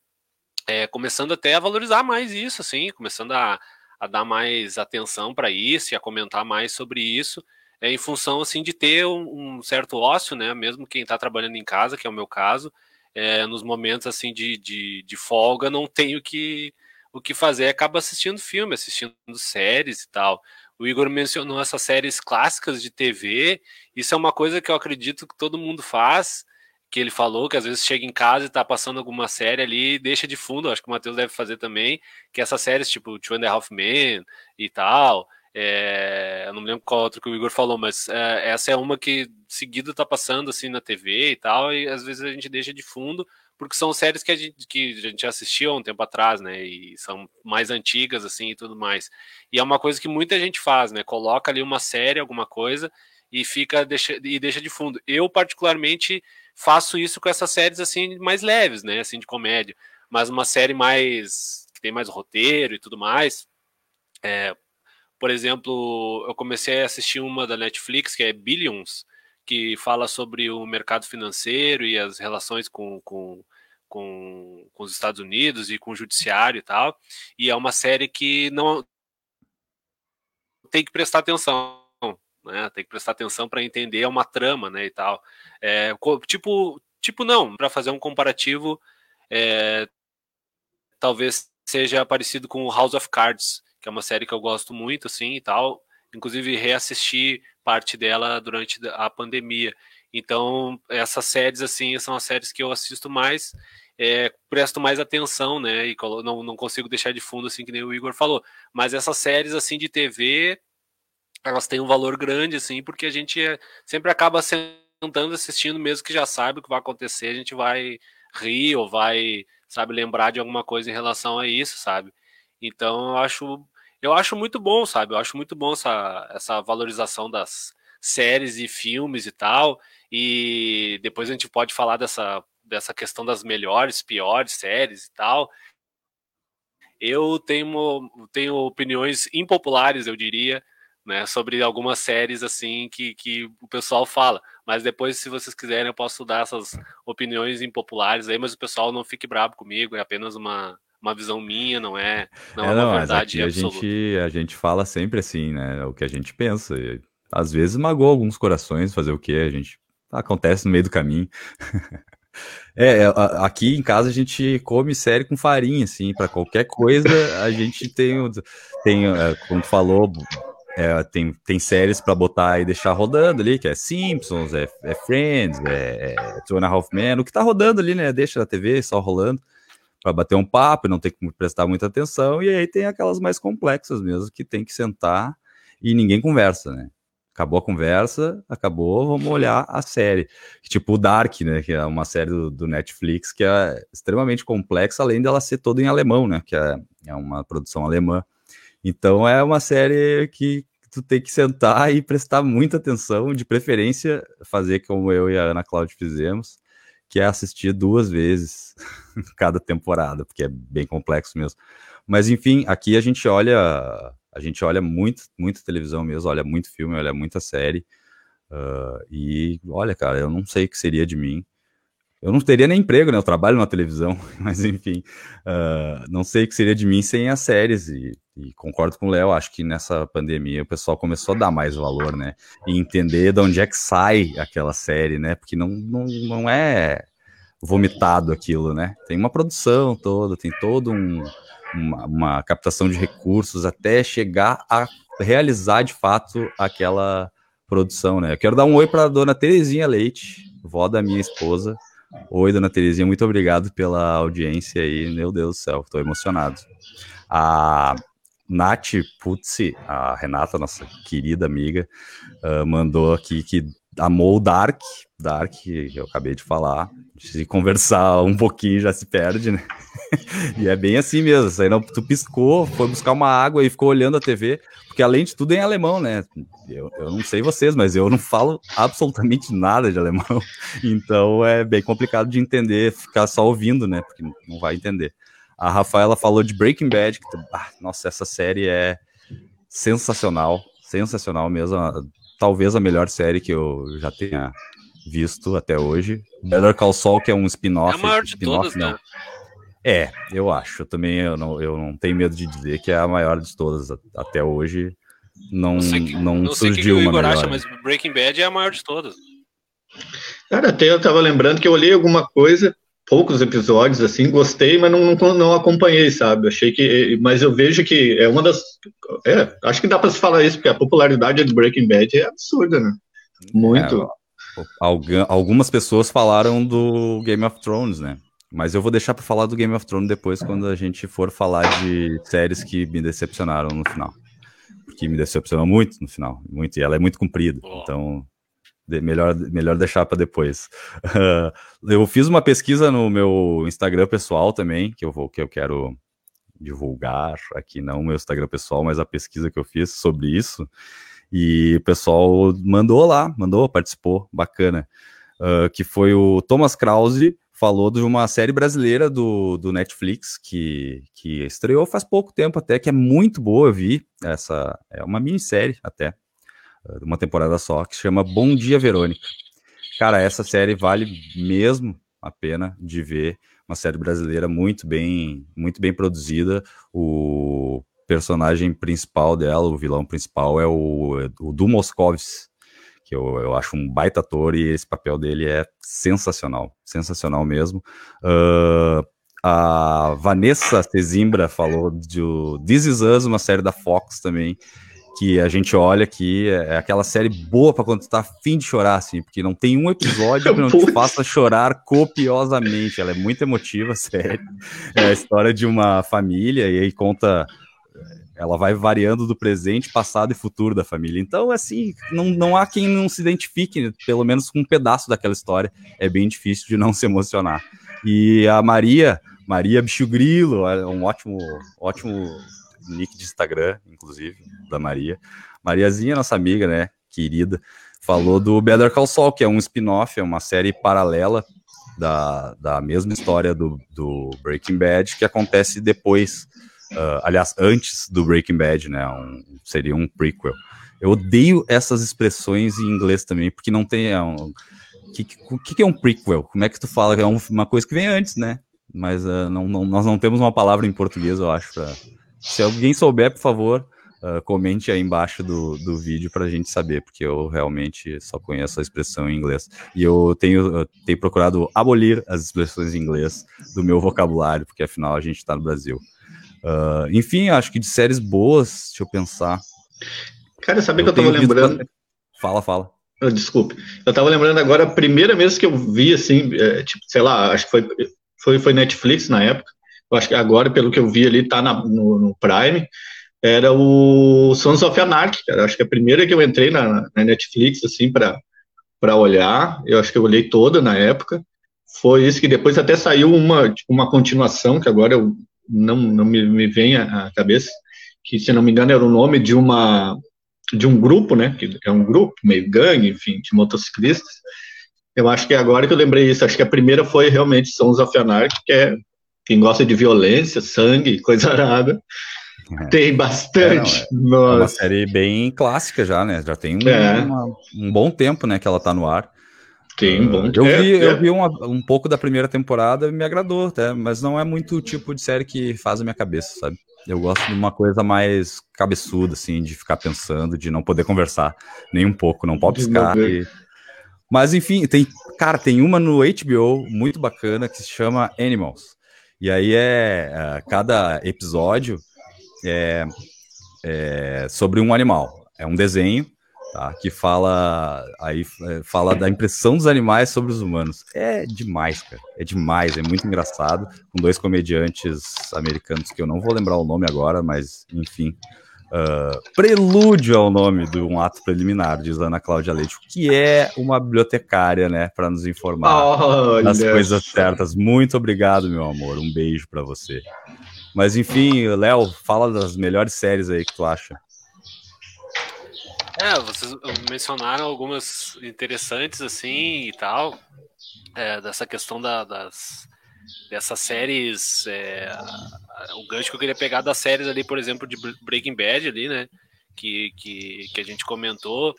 é, começando até a valorizar mais isso, assim, começando a, a dar mais atenção para isso e a comentar mais sobre isso, é, em função assim de ter um, um certo ócio, né? Mesmo quem está trabalhando em casa, que é o meu caso, é, nos momentos assim de, de, de folga, não tenho que o que fazer, acaba assistindo filme, assistindo séries e tal. O Igor mencionou essas séries clássicas de TV. Isso é uma coisa que eu acredito que todo mundo faz. Que ele falou que às vezes chega em casa e tá passando alguma série ali e deixa de fundo. Acho que o Matheus deve fazer também. Que essas séries tipo Two and a Half Men e tal. É, eu não me lembro qual outro que o Igor falou, mas é, essa é uma que seguido tá passando assim na TV e tal. E às vezes a gente deixa de fundo porque são séries que a gente, que a gente assistiu há um tempo atrás, né? E são mais antigas, assim, e tudo mais. E é uma coisa que muita gente faz, né? Coloca ali uma série, alguma coisa, e fica deixa, e deixa de fundo. Eu, particularmente, faço isso com essas séries, assim, mais leves, né? Assim, de comédia. Mas uma série mais. que tem mais roteiro e tudo mais. É, por exemplo, eu comecei a assistir uma da Netflix, que é Billions que fala sobre o mercado financeiro e as relações com, com, com, com os Estados Unidos e com o judiciário e tal. E é uma série que não tem que prestar atenção. Né, tem que prestar atenção para entender é uma trama, né, e tal. É, tipo, tipo não, para fazer um comparativo, é, talvez seja parecido com House of Cards, que é uma série que eu gosto muito, assim, e tal. Inclusive reassisti parte dela durante a pandemia. Então, essas séries, assim, são as séries que eu assisto mais, é, presto mais atenção, né? E não, não consigo deixar de fundo, assim, que nem o Igor falou. Mas essas séries, assim, de TV, elas têm um valor grande, assim, porque a gente é, sempre acaba sentando assistindo, mesmo que já sabe o que vai acontecer, a gente vai rir ou vai, sabe, lembrar de alguma coisa em relação a isso, sabe? Então, eu acho eu acho muito bom, sabe? Eu acho muito bom essa, essa valorização das séries e filmes e tal. E depois a gente pode falar dessa, dessa questão das melhores, piores séries e tal. Eu tenho, tenho opiniões impopulares, eu diria, né, sobre algumas séries assim que, que o pessoal fala. Mas depois, se vocês quiserem, eu posso dar essas opiniões impopulares aí, mas o pessoal não fique bravo comigo, é apenas uma, uma visão minha, não é, não é, é não, uma verdade a gente, a gente fala sempre assim, né? O que a gente pensa. E, às vezes magoa alguns corações, fazer o quê? A gente acontece no meio do caminho. *laughs* é, é aqui em casa a gente come série com farinha, assim, para qualquer coisa a gente tem, tem é, como tu falou, é, tem, tem séries para botar e deixar rodando ali, que é Simpsons, é, é Friends, é, é Two and a Half Men, o que tá rodando ali, né? Deixa na TV, só rolando para bater um papo não ter que prestar muita atenção. E aí tem aquelas mais complexas mesmo, que tem que sentar e ninguém conversa, né? Acabou a conversa, acabou, vamos olhar a série. Tipo o Dark, né? Que é uma série do, do, Netflix que é extremamente complexa, além dela ser toda em alemão, né? Que é, é uma produção alemã. Então é uma série que tu tem que sentar e prestar muita atenção, de preferência fazer como eu e a Ana Cláudia fizemos, que é assistir duas vezes *laughs* cada temporada, porque é bem complexo mesmo. Mas enfim, aqui a gente olha, a gente olha muito, muito televisão mesmo, olha muito filme, olha muita série. Uh, e olha, cara, eu não sei o que seria de mim. Eu não teria nem emprego, né? Eu trabalho na televisão, *laughs* mas enfim, uh, não sei o que seria de mim sem as séries. E, e concordo com o Léo, acho que nessa pandemia o pessoal começou a dar mais valor, né? E entender de onde é que sai aquela série, né? Porque não, não, não é vomitado aquilo, né? Tem uma produção toda, tem todo um, uma, uma, captação de recursos até chegar a realizar de fato aquela produção, né? Eu quero dar um oi para dona Terezinha Leite, vó da minha esposa. Oi, dona Terezinha, muito obrigado pela audiência aí. Meu Deus do céu, estou emocionado. A Nath Putzi, a Renata, nossa querida amiga, uh, mandou aqui que amou o Dark, Dark, que eu acabei de falar. Se conversar um pouquinho já se perde, né? *laughs* e é bem assim mesmo. Aí não, tu piscou, foi buscar uma água e ficou olhando a TV, porque além de tudo é em alemão, né? Eu, eu não sei vocês, mas eu não falo absolutamente nada de alemão. *laughs* Então é bem complicado de entender, ficar só ouvindo, né? Porque não vai entender. A Rafaela falou de Breaking Bad, que, ah, nossa, essa série é sensacional, sensacional mesmo talvez a melhor série que eu já tenha visto até hoje. Better Call Saul, que é um spin-off. É a maior de todas, não. né? É, eu acho. Eu também eu não, eu não tenho medo de dizer que é a maior de todas até hoje. Não, não, que, não, não surgiu que uma melhor. Acha, mas Breaking Bad é a maior de todas. Cara, até eu tava lembrando que eu olhei alguma coisa, poucos episódios, assim, gostei, mas não, não, não acompanhei, sabe? Achei que. Mas eu vejo que é uma das. É, acho que dá para se falar isso, porque a popularidade do Breaking Bad é absurda, né? Muito. É, algumas pessoas falaram do Game of Thrones, né? Mas eu vou deixar para falar do Game of Thrones depois, quando a gente for falar de séries que me decepcionaram no final. Porque me decepcionou muito no final, muito, e ela é muito comprida. Então, de, melhor, melhor deixar para depois. *laughs* Eu fiz uma pesquisa no meu Instagram pessoal também, que eu vou que eu quero divulgar aqui, não o meu Instagram pessoal, mas a pesquisa que eu fiz sobre isso. E o pessoal mandou lá, mandou, participou, bacana. Uh, que foi o Thomas Krause, falou de uma série brasileira do, do Netflix que, que estreou faz pouco tempo até, que é muito boa, eu vi. Essa é uma minissérie até, eh, uma temporada só, que chama Bom Dia Verônica. Cara, essa série vale mesmo a pena de ver. Uma série brasileira muito bem, muito bem produzida. O personagem principal dela, o vilão principal, é o, o Du Moscovis, que eu, eu acho um baita ator e esse papel dele é sensacional, sensacional mesmo. Uh, a Vanessa Tezimbra falou de This Is Us, uma série da Fox também, que a gente olha aqui, é aquela série boa para quando tu tá afim de chorar, assim, porque não tem um episódio que não te *laughs* faça chorar copiosamente. Ela é muito emotiva, *laughs* sério. É a história de uma família, e aí conta ela vai variando do presente, passado e futuro da família. Então, assim, não, não há quem não se identifique, pelo menos com um pedaço daquela história. É bem difícil de não se emocionar. E a Maria, Maria Bicho Grilo, é um ótimo, ótimo nick de Instagram, inclusive, da Maria. Mariazinha, nossa amiga, né, querida, falou do Better Call Saul, que é um spin-off, é uma série paralela da, da mesma história do, do Breaking Bad, que acontece depois Uh, aliás, antes do Breaking Bad, né? Um, seria um prequel. Eu odeio essas expressões em inglês também, porque não tem. É um, o que, que, que, é um prequel? Como é que tu fala? É um, uma coisa que vem antes, né? Mas uh, não, não, nós não temos uma palavra em português, eu acho. Pra... Se alguém souber, por favor, uh, comente aí embaixo do, do vídeo para a gente saber, porque eu realmente só conheço a expressão em inglês. E eu tenho, eu tenho procurado abolir as expressões em inglês do meu vocabulário, porque afinal a gente está no Brasil. Uh, enfim, acho que de séries boas, deixa eu pensar. Cara, sabe que eu tava lembrando? Fala, fala. Oh, desculpe. Eu tava lembrando agora a primeira vez que eu vi, assim, é, tipo, sei lá, acho que foi, foi, foi Netflix na época. Eu acho que agora, pelo que eu vi ali, tá na, no, no Prime. Era o Sons of Anarchy, cara. Acho que a primeira que eu entrei na, na Netflix, assim, para para olhar, eu acho que eu olhei toda na época. Foi isso que depois até saiu uma, tipo, uma continuação, que agora eu não, não me, me vem à cabeça, que se não me engano era o nome de uma de um grupo, né, que é um grupo, meio gangue, enfim, de motociclistas. Eu acho que é agora que eu lembrei isso, acho que a primeira foi realmente Sons of Anarchy, que é quem gosta de violência, sangue, *laughs* coisa arada. É. Tem bastante. É, não, é, é uma série bem clássica já, né? Já tem um, é. uma, um bom tempo, né, que ela tá no ar. Tem um bom Eu vi, é, eu vi um, um pouco da primeira temporada e me agradou até, mas não é muito o tipo de série que faz a minha cabeça, sabe? Eu gosto de uma coisa mais cabeçuda, assim, de ficar pensando, de não poder conversar nem um pouco, não pode piscar. E... Mas enfim, tem, cara, tem uma no HBO muito bacana que se chama Animals. E aí é, é cada episódio é, é sobre um animal. É um desenho tá? Que fala aí é, fala da impressão dos animais sobre os humanos. É demais, cara. É demais, é muito engraçado. Com dois comediantes americanos que eu não vou lembrar o nome agora, mas enfim. Uh, prelúdio é o nome de um ato preliminar, diz Ana Cláudia Leite, que é uma bibliotecária, né, para nos informar Olha das coisas certas. Muito obrigado, meu amor. Um beijo para você. Mas enfim, Léo, fala das melhores séries aí que tu acha. É, vocês mencionaram algumas interessantes assim e tal, é, dessa questão da, das dessas séries, é, o gancho que eu queria pegar das séries ali, por exemplo, de Breaking Bad ali, né, que, que, que a gente comentou,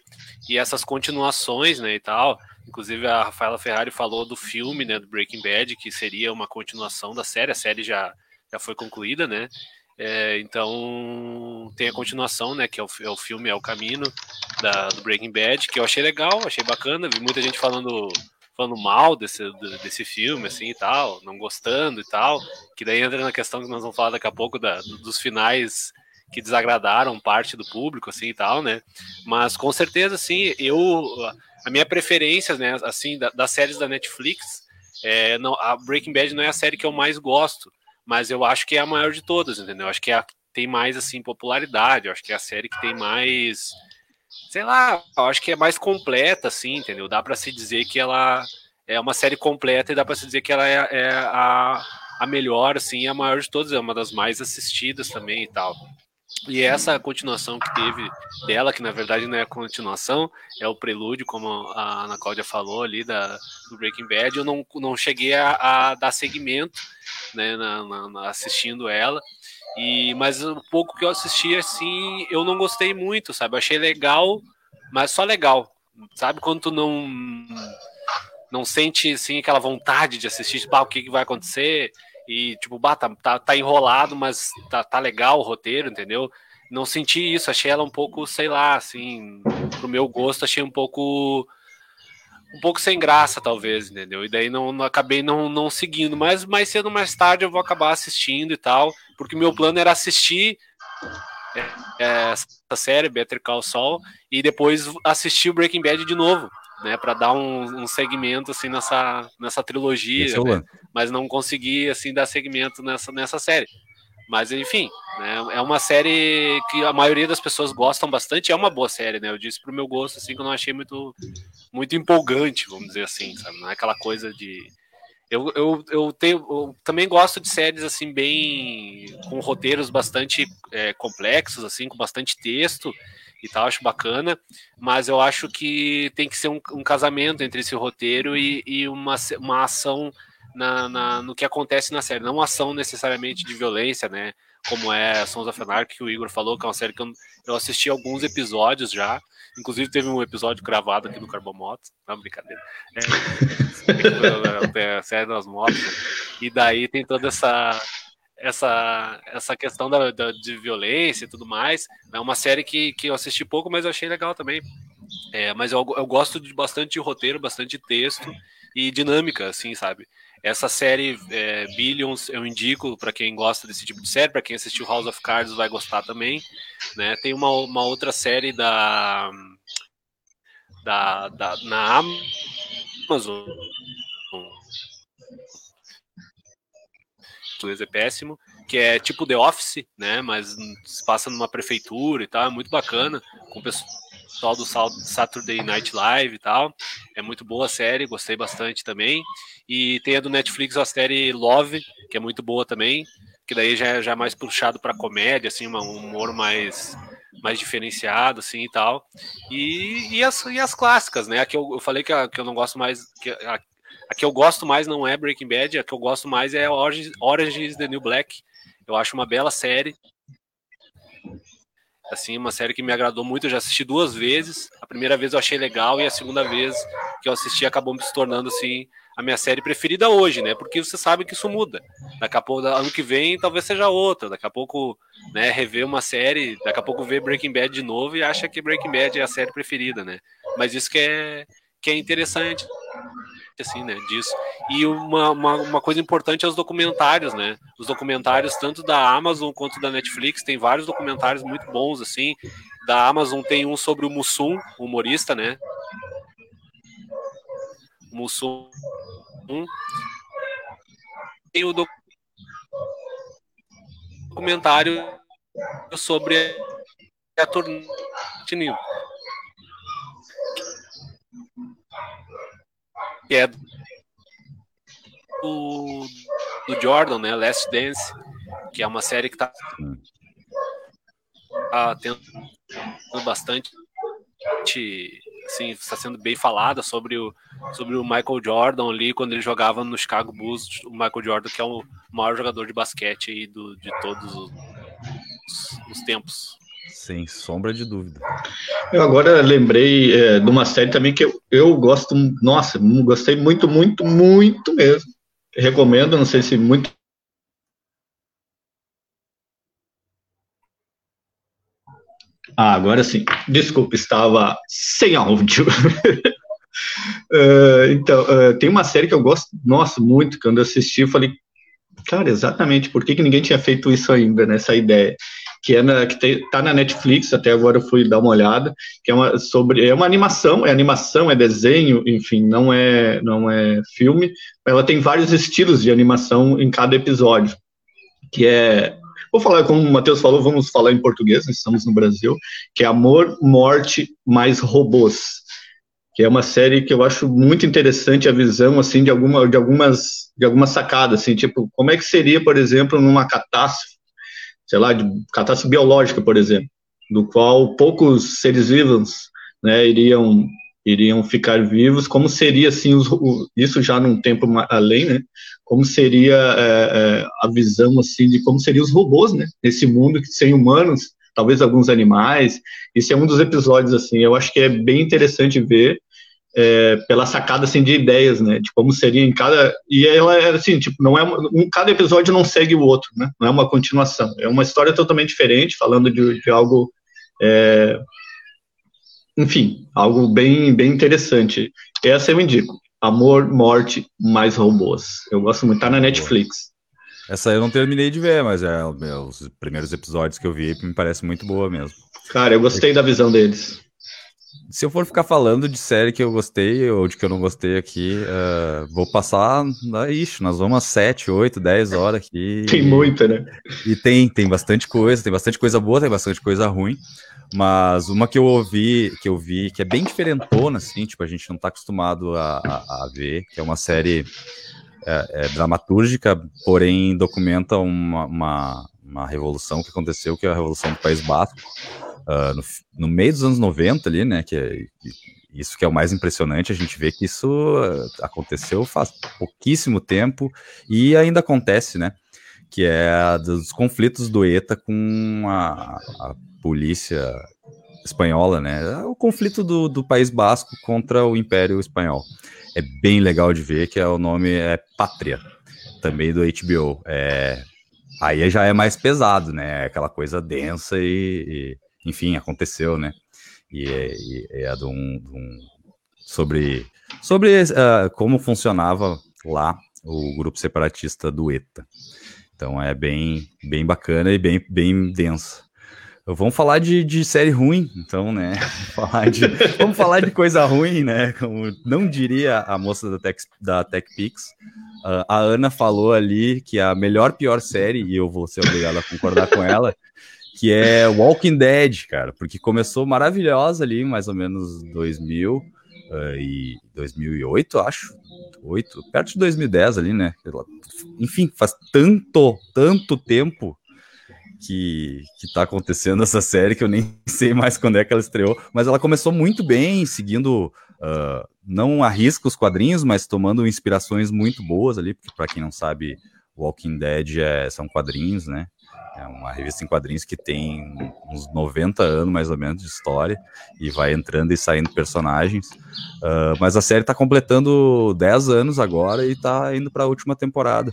e essas continuações, né, e tal, inclusive a Rafaela Ferrari falou do filme, né, do Breaking Bad, que seria uma continuação da série, a série já, já foi concluída, né, é, então tem a continuação, né? Que é o, é o filme É o Caminho da, do Breaking Bad, que eu achei legal, achei bacana. Vi muita gente falando falando mal desse, desse filme, assim, e tal, não gostando e tal, que daí entra na questão que nós vamos falar daqui a pouco da, dos finais que desagradaram parte do público, assim, e tal, né, mas com certeza, assim, eu, a minha preferência, né, assim, da, das séries da Netflix, é, não, a Breaking Bad não é a série que eu mais gosto, mas eu acho que é a maior de todas, entendeu? Acho que é a tem mais assim popularidade, eu acho que é a série que tem mais sei lá, eu acho que é mais completa assim, entendeu? Dá para se dizer que ela é uma série completa e dá para se dizer que ela é, é, a, a melhor assim, a maior de todas, é uma das mais assistidas também e tal. E essa continuação que teve dela, que na verdade não é a continuação, é o prelúdio, como a Ana Cláudia falou ali, da, do Breaking Bad, eu não, não cheguei a, a dar seguimento, né, na, na, assistindo ela, e, mas o pouco que eu assisti, assim, eu não gostei muito, sabe, eu achei legal, mas só legal, sabe, quando tu não não sente, assim, aquela vontade de assistir, tipo, ah, o que, que vai acontecer, e, tipo, bah, tá, tá, tá, enrolado, mas tá, tá legal o roteiro, entendeu? Não senti isso, achei ela um pouco, sei lá, assim, pro meu gosto, achei um pouco. Um pouco sem graça, talvez, entendeu? E daí não, não acabei não, não seguindo. Mas mais cedo ou mais tarde eu vou acabar assistindo e tal, porque meu plano era assistir é, é essa série, Better Call Saul, e depois assistir o Breaking Bad de novo né, para dar um, um, segmento assim nessa, nessa trilogia, é né, mas não consegui assim dar segmento nessa, nessa série. Mas enfim, né, é uma série que a maioria das pessoas gostam bastante, é uma boa série, né? Eu disse pro meu gosto assim que eu não achei muito muito empolgante, vamos dizer assim, sabe? Não é aquela coisa de eu, eu, eu, tenho, eu também gosto de séries assim bem com roteiros bastante é, complexos assim, com bastante texto e tal, acho bacana, mas eu acho que tem que ser um, um casamento entre esse roteiro e, e uma, uma ação na, na, no que acontece na série, não ação necessariamente de violência, né? Como é Sons of Anarchy, que o Igor falou, que é uma série que eu, eu assisti alguns episódios já, Inclusive teve um episódio gravado aqui no Carbomoto. Não, brincadeira. É, *laughs* a série das motos. E daí tem toda essa essa, essa questão da, da, de violência e tudo mais. É uma série que, que eu assisti pouco, mas eu achei legal também. É, mas eu, eu gosto de bastante roteiro, bastante texto e dinâmica, assim, sabe? Essa série é, Billions eu indico para quem gosta desse tipo de série, para quem assistiu House of Cards vai gostar também. Né? Tem uma, uma outra série da, da, da na Amazon português é péssimo, que é tipo The Office, né? Mas se passa numa prefeitura e tal, é muito bacana, com o pessoal do Saturday Night Live e tal. É muito boa a série, gostei bastante também. E tem a do Netflix, a série Love, que é muito boa também, que daí já, já é mais puxado para comédia, assim, um humor mais mais diferenciado, assim, e tal. E, e, as, e as clássicas, né? Aqui eu, eu falei que, a, que eu não gosto mais, que a, a que eu gosto mais não é Breaking Bad, a que eu gosto mais é Orange, Orange the New Black. Eu acho uma bela série. Assim, uma série que me agradou muito, eu já assisti duas vezes. A primeira vez eu achei legal e a segunda vez que eu assisti acabou se tornando assim a minha série preferida hoje, né? Porque você sabe que isso muda. Daqui a pouco, ano que vem, talvez seja outra. Daqui a pouco, né, rever uma série, daqui a pouco ver Breaking Bad de novo e acha que Breaking Bad é a série preferida, né? Mas isso que é que é interessante assim, né, disso. E uma, uma, uma, coisa importante é os documentários, né? Os documentários tanto da Amazon quanto da Netflix, tem vários documentários muito bons, assim. Da Amazon tem um sobre o Mussum, humorista, né? Mussum. Tem o documentário sobre Saturn que é do, do Jordan, né? Last Dance, que é uma série que tá, tá tendo bastante assim, está sendo bem falada sobre o, sobre o Michael Jordan ali, quando ele jogava no Chicago Bulls, o Michael Jordan, que é o maior jogador de basquete aí do, de todos os, os tempos. Sem sombra de dúvida. Eu agora lembrei é, de uma série também que eu, eu gosto, nossa, gostei muito, muito, muito mesmo. Recomendo, não sei se muito Ah, agora sim. Desculpa, estava sem áudio. uh, *laughs* então, uh, tem uma série que eu gosto, nossa, muito. Quando eu assisti, eu falei, cara, exatamente, por que, que ninguém tinha feito isso ainda, nessa ideia? Que, é na, que tá na Netflix, até agora eu fui dar uma olhada, que é uma, sobre, é uma animação, é animação, é desenho, enfim, não é, não é filme. Ela tem vários estilos de animação em cada episódio, que é Vou falar, como o Matheus falou, vamos falar em português, nós estamos no Brasil, que é Amor, Morte mais Robôs, que é uma série que eu acho muito interessante a visão assim de alguma de algumas de algumas sacadas assim, tipo, como é que seria, por exemplo, numa catástrofe, sei lá, de catástrofe biológica, por exemplo, do qual poucos seres vivos, né, iriam iriam ficar vivos, como seria assim os, isso já num tempo além, né? Como seria é, é, a visão assim de como seriam os robôs, né? Nesse mundo que sem humanos, talvez alguns animais. Isso é um dos episódios assim. Eu acho que é bem interessante ver é, pela sacada assim de ideias, né? De como seria em cada e ela é assim, tipo, não é um cada episódio não segue o outro, né? Não é uma continuação. É uma história totalmente diferente, falando de, de algo é, enfim, algo bem, bem interessante. Essa eu indico. Amor, Morte, Mais Robôs. Eu gosto muito, tá na Netflix. Essa eu não terminei de ver, mas é os primeiros episódios que eu vi me parece muito boa mesmo. Cara, eu gostei da visão deles. Se eu for ficar falando de série que eu gostei ou de que eu não gostei aqui, uh, vou passar. Uh, ixi, nós vamos às 7, 8, 10 horas aqui. *laughs* Tem muita, né? E tem, tem bastante coisa, tem bastante coisa boa, tem bastante coisa ruim. Mas uma que eu ouvi, que eu vi, que é bem diferentona, assim, tipo, a gente não tá acostumado a, a, a ver, que é uma série é, é, dramatúrgica, porém documenta uma, uma, uma, revolução que aconteceu, que é a Revolução do País Basco, uh, no, no, meio dos anos 90 ali, né, que é, isso que é o mais impressionante, a gente vê que isso uh, aconteceu faz pouquíssimo tempo e ainda acontece, né, que é dos conflitos do ETA com a, a polícia espanhola, né? É o conflito do, do País Basco contra o Império Espanhol. É bem legal de ver que é, o nome é Pátria, também do HBO. É, aí já é mais pesado, né? É aquela coisa densa e enfim, aconteceu, né? E é, e é de um, de um, sobre, sobre uh, como funcionava lá o grupo separatista do ETA. Então é bem, bem bacana e bem, bem densa. Vamos falar de, de série ruim, então, né? Vamos falar, de, vamos falar de coisa ruim, né? Como não diria a moça da, Tech, da TechPix. Uh, a Ana falou ali que a melhor, pior série, e eu vou ser obrigado a concordar com ela, que é Walking Dead, cara, porque começou maravilhosa ali, mais ou menos 2000 uh, ah, e 2008, acho. 8, perto de 2010 ali, né? Enfim, faz tanto, tanto tempo que, que tá acontecendo essa série, que eu nem *laughs* sei mais quando é que ela estreou, mas ela começou muito bem, seguindo, uh, não arrisca os quadrinhos, mas tomando inspirações muito boas ali, porque para quem não sabe, Walking Dead é, são quadrinhos, né? É uma revista em quadrinhos que tem uns 90 anos, mais ou menos, de história, e vai entrando e saindo personagens. Uh, mas a série está completando 10 anos agora e está indo para a última temporada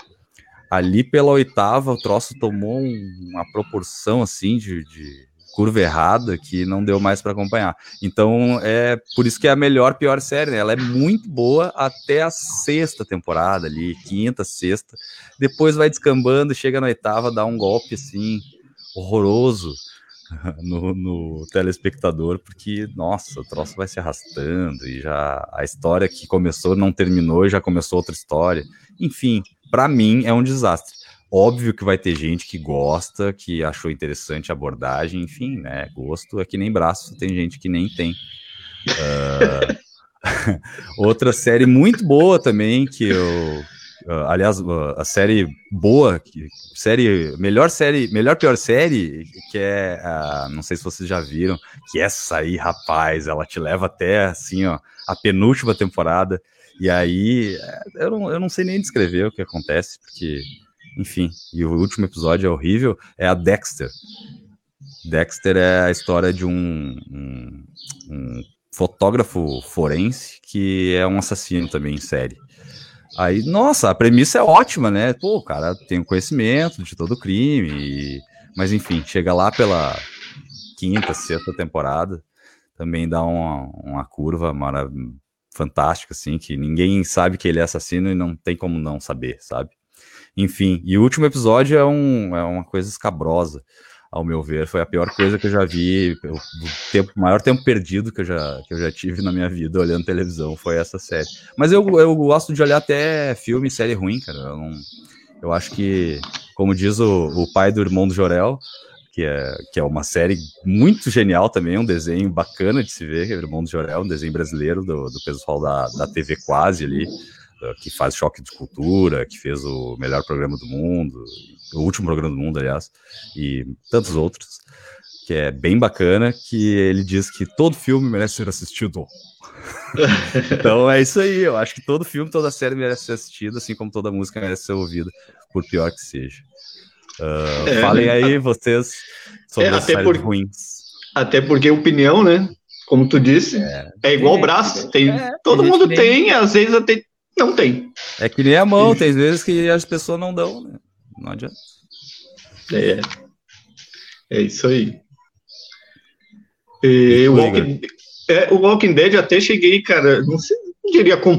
ali pela oitava o troço tomou um, uma proporção assim de, de, curva errada que não deu mais para acompanhar. Então é por isso que é a melhor pior série. Né? Ela é muito boa até a sexta temporada ali, quinta, sexta. Depois vai descambando, chega na oitava, dá um golpe assim horroroso. *laughs* No, no, telespectador, porque nossa, o troço vai se arrastando e já a história que começou não terminou, já começou outra história. Enfim, para mim é um desastre. Óbvio que vai ter gente que gosta, que achou interessante a abordagem, enfim, né? Gosto é que nem braço, tem gente que nem tem. Uh, *laughs* outra série muito boa também que eu, Uh, aliás, uh, a série boa, série, melhor série, melhor pior série, que é, não sei se vocês já viram, que essa aí, rapaz, ela te leva até, assim, ó, a penúltima temporada, e aí, eu não, eu não sei nem descrever o que acontece, porque, enfim, e o último episódio é horrível, é a Dexter. Dexter é a história de um, um, um fotógrafo forense que é um assassino também em série. Aí, nossa, a premissa é ótima, né? Pô, o cara tem conhecimento de todo o crime, e... mas enfim, chega lá pela quinta, sexta temporada, também dá uma, uma curva marav fantástica, assim, que ninguém sabe que ele é assassino e não tem como não saber, sabe? Enfim, e o último episódio é, um, é uma coisa escabrosa ao meu ver, foi a pior coisa que eu já vi, o tempo, maior tempo perdido que eu, já, que eu já tive na minha vida olhando televisão foi essa série. Mas eu, eu gosto de olhar até filme e série ruim, cara. Eu, não, eu acho que, como diz o, o pai do irmão do Jorel, que é, que é uma série muito genial também, um desenho bacana de se ver, que é o Irmão do Jorel, um desenho brasileiro do, do pessoal da, da TV Quase ali, que faz Choque de Cultura, que fez o melhor programa do mundo, o último programa do mundo, aliás, e tantos outros, que é bem bacana, que ele diz que todo filme merece ser assistido. *laughs* então é isso aí, eu acho que todo filme, toda série merece ser assistida, assim como toda música merece ser ouvida, por pior que seja. Uh, é, falem aí vocês sobre é, as séries por, ruins. Até porque opinião, né? Como tu disse, é, é igual o braço. Tem, é, todo mundo tem, tem, às vezes até não tem. É que nem a mão, tem vezes que as pessoas não dão, né? Não adianta. É. É isso aí. E, o, Walking, é, o Walking Dead até cheguei, cara, não sei, não diria com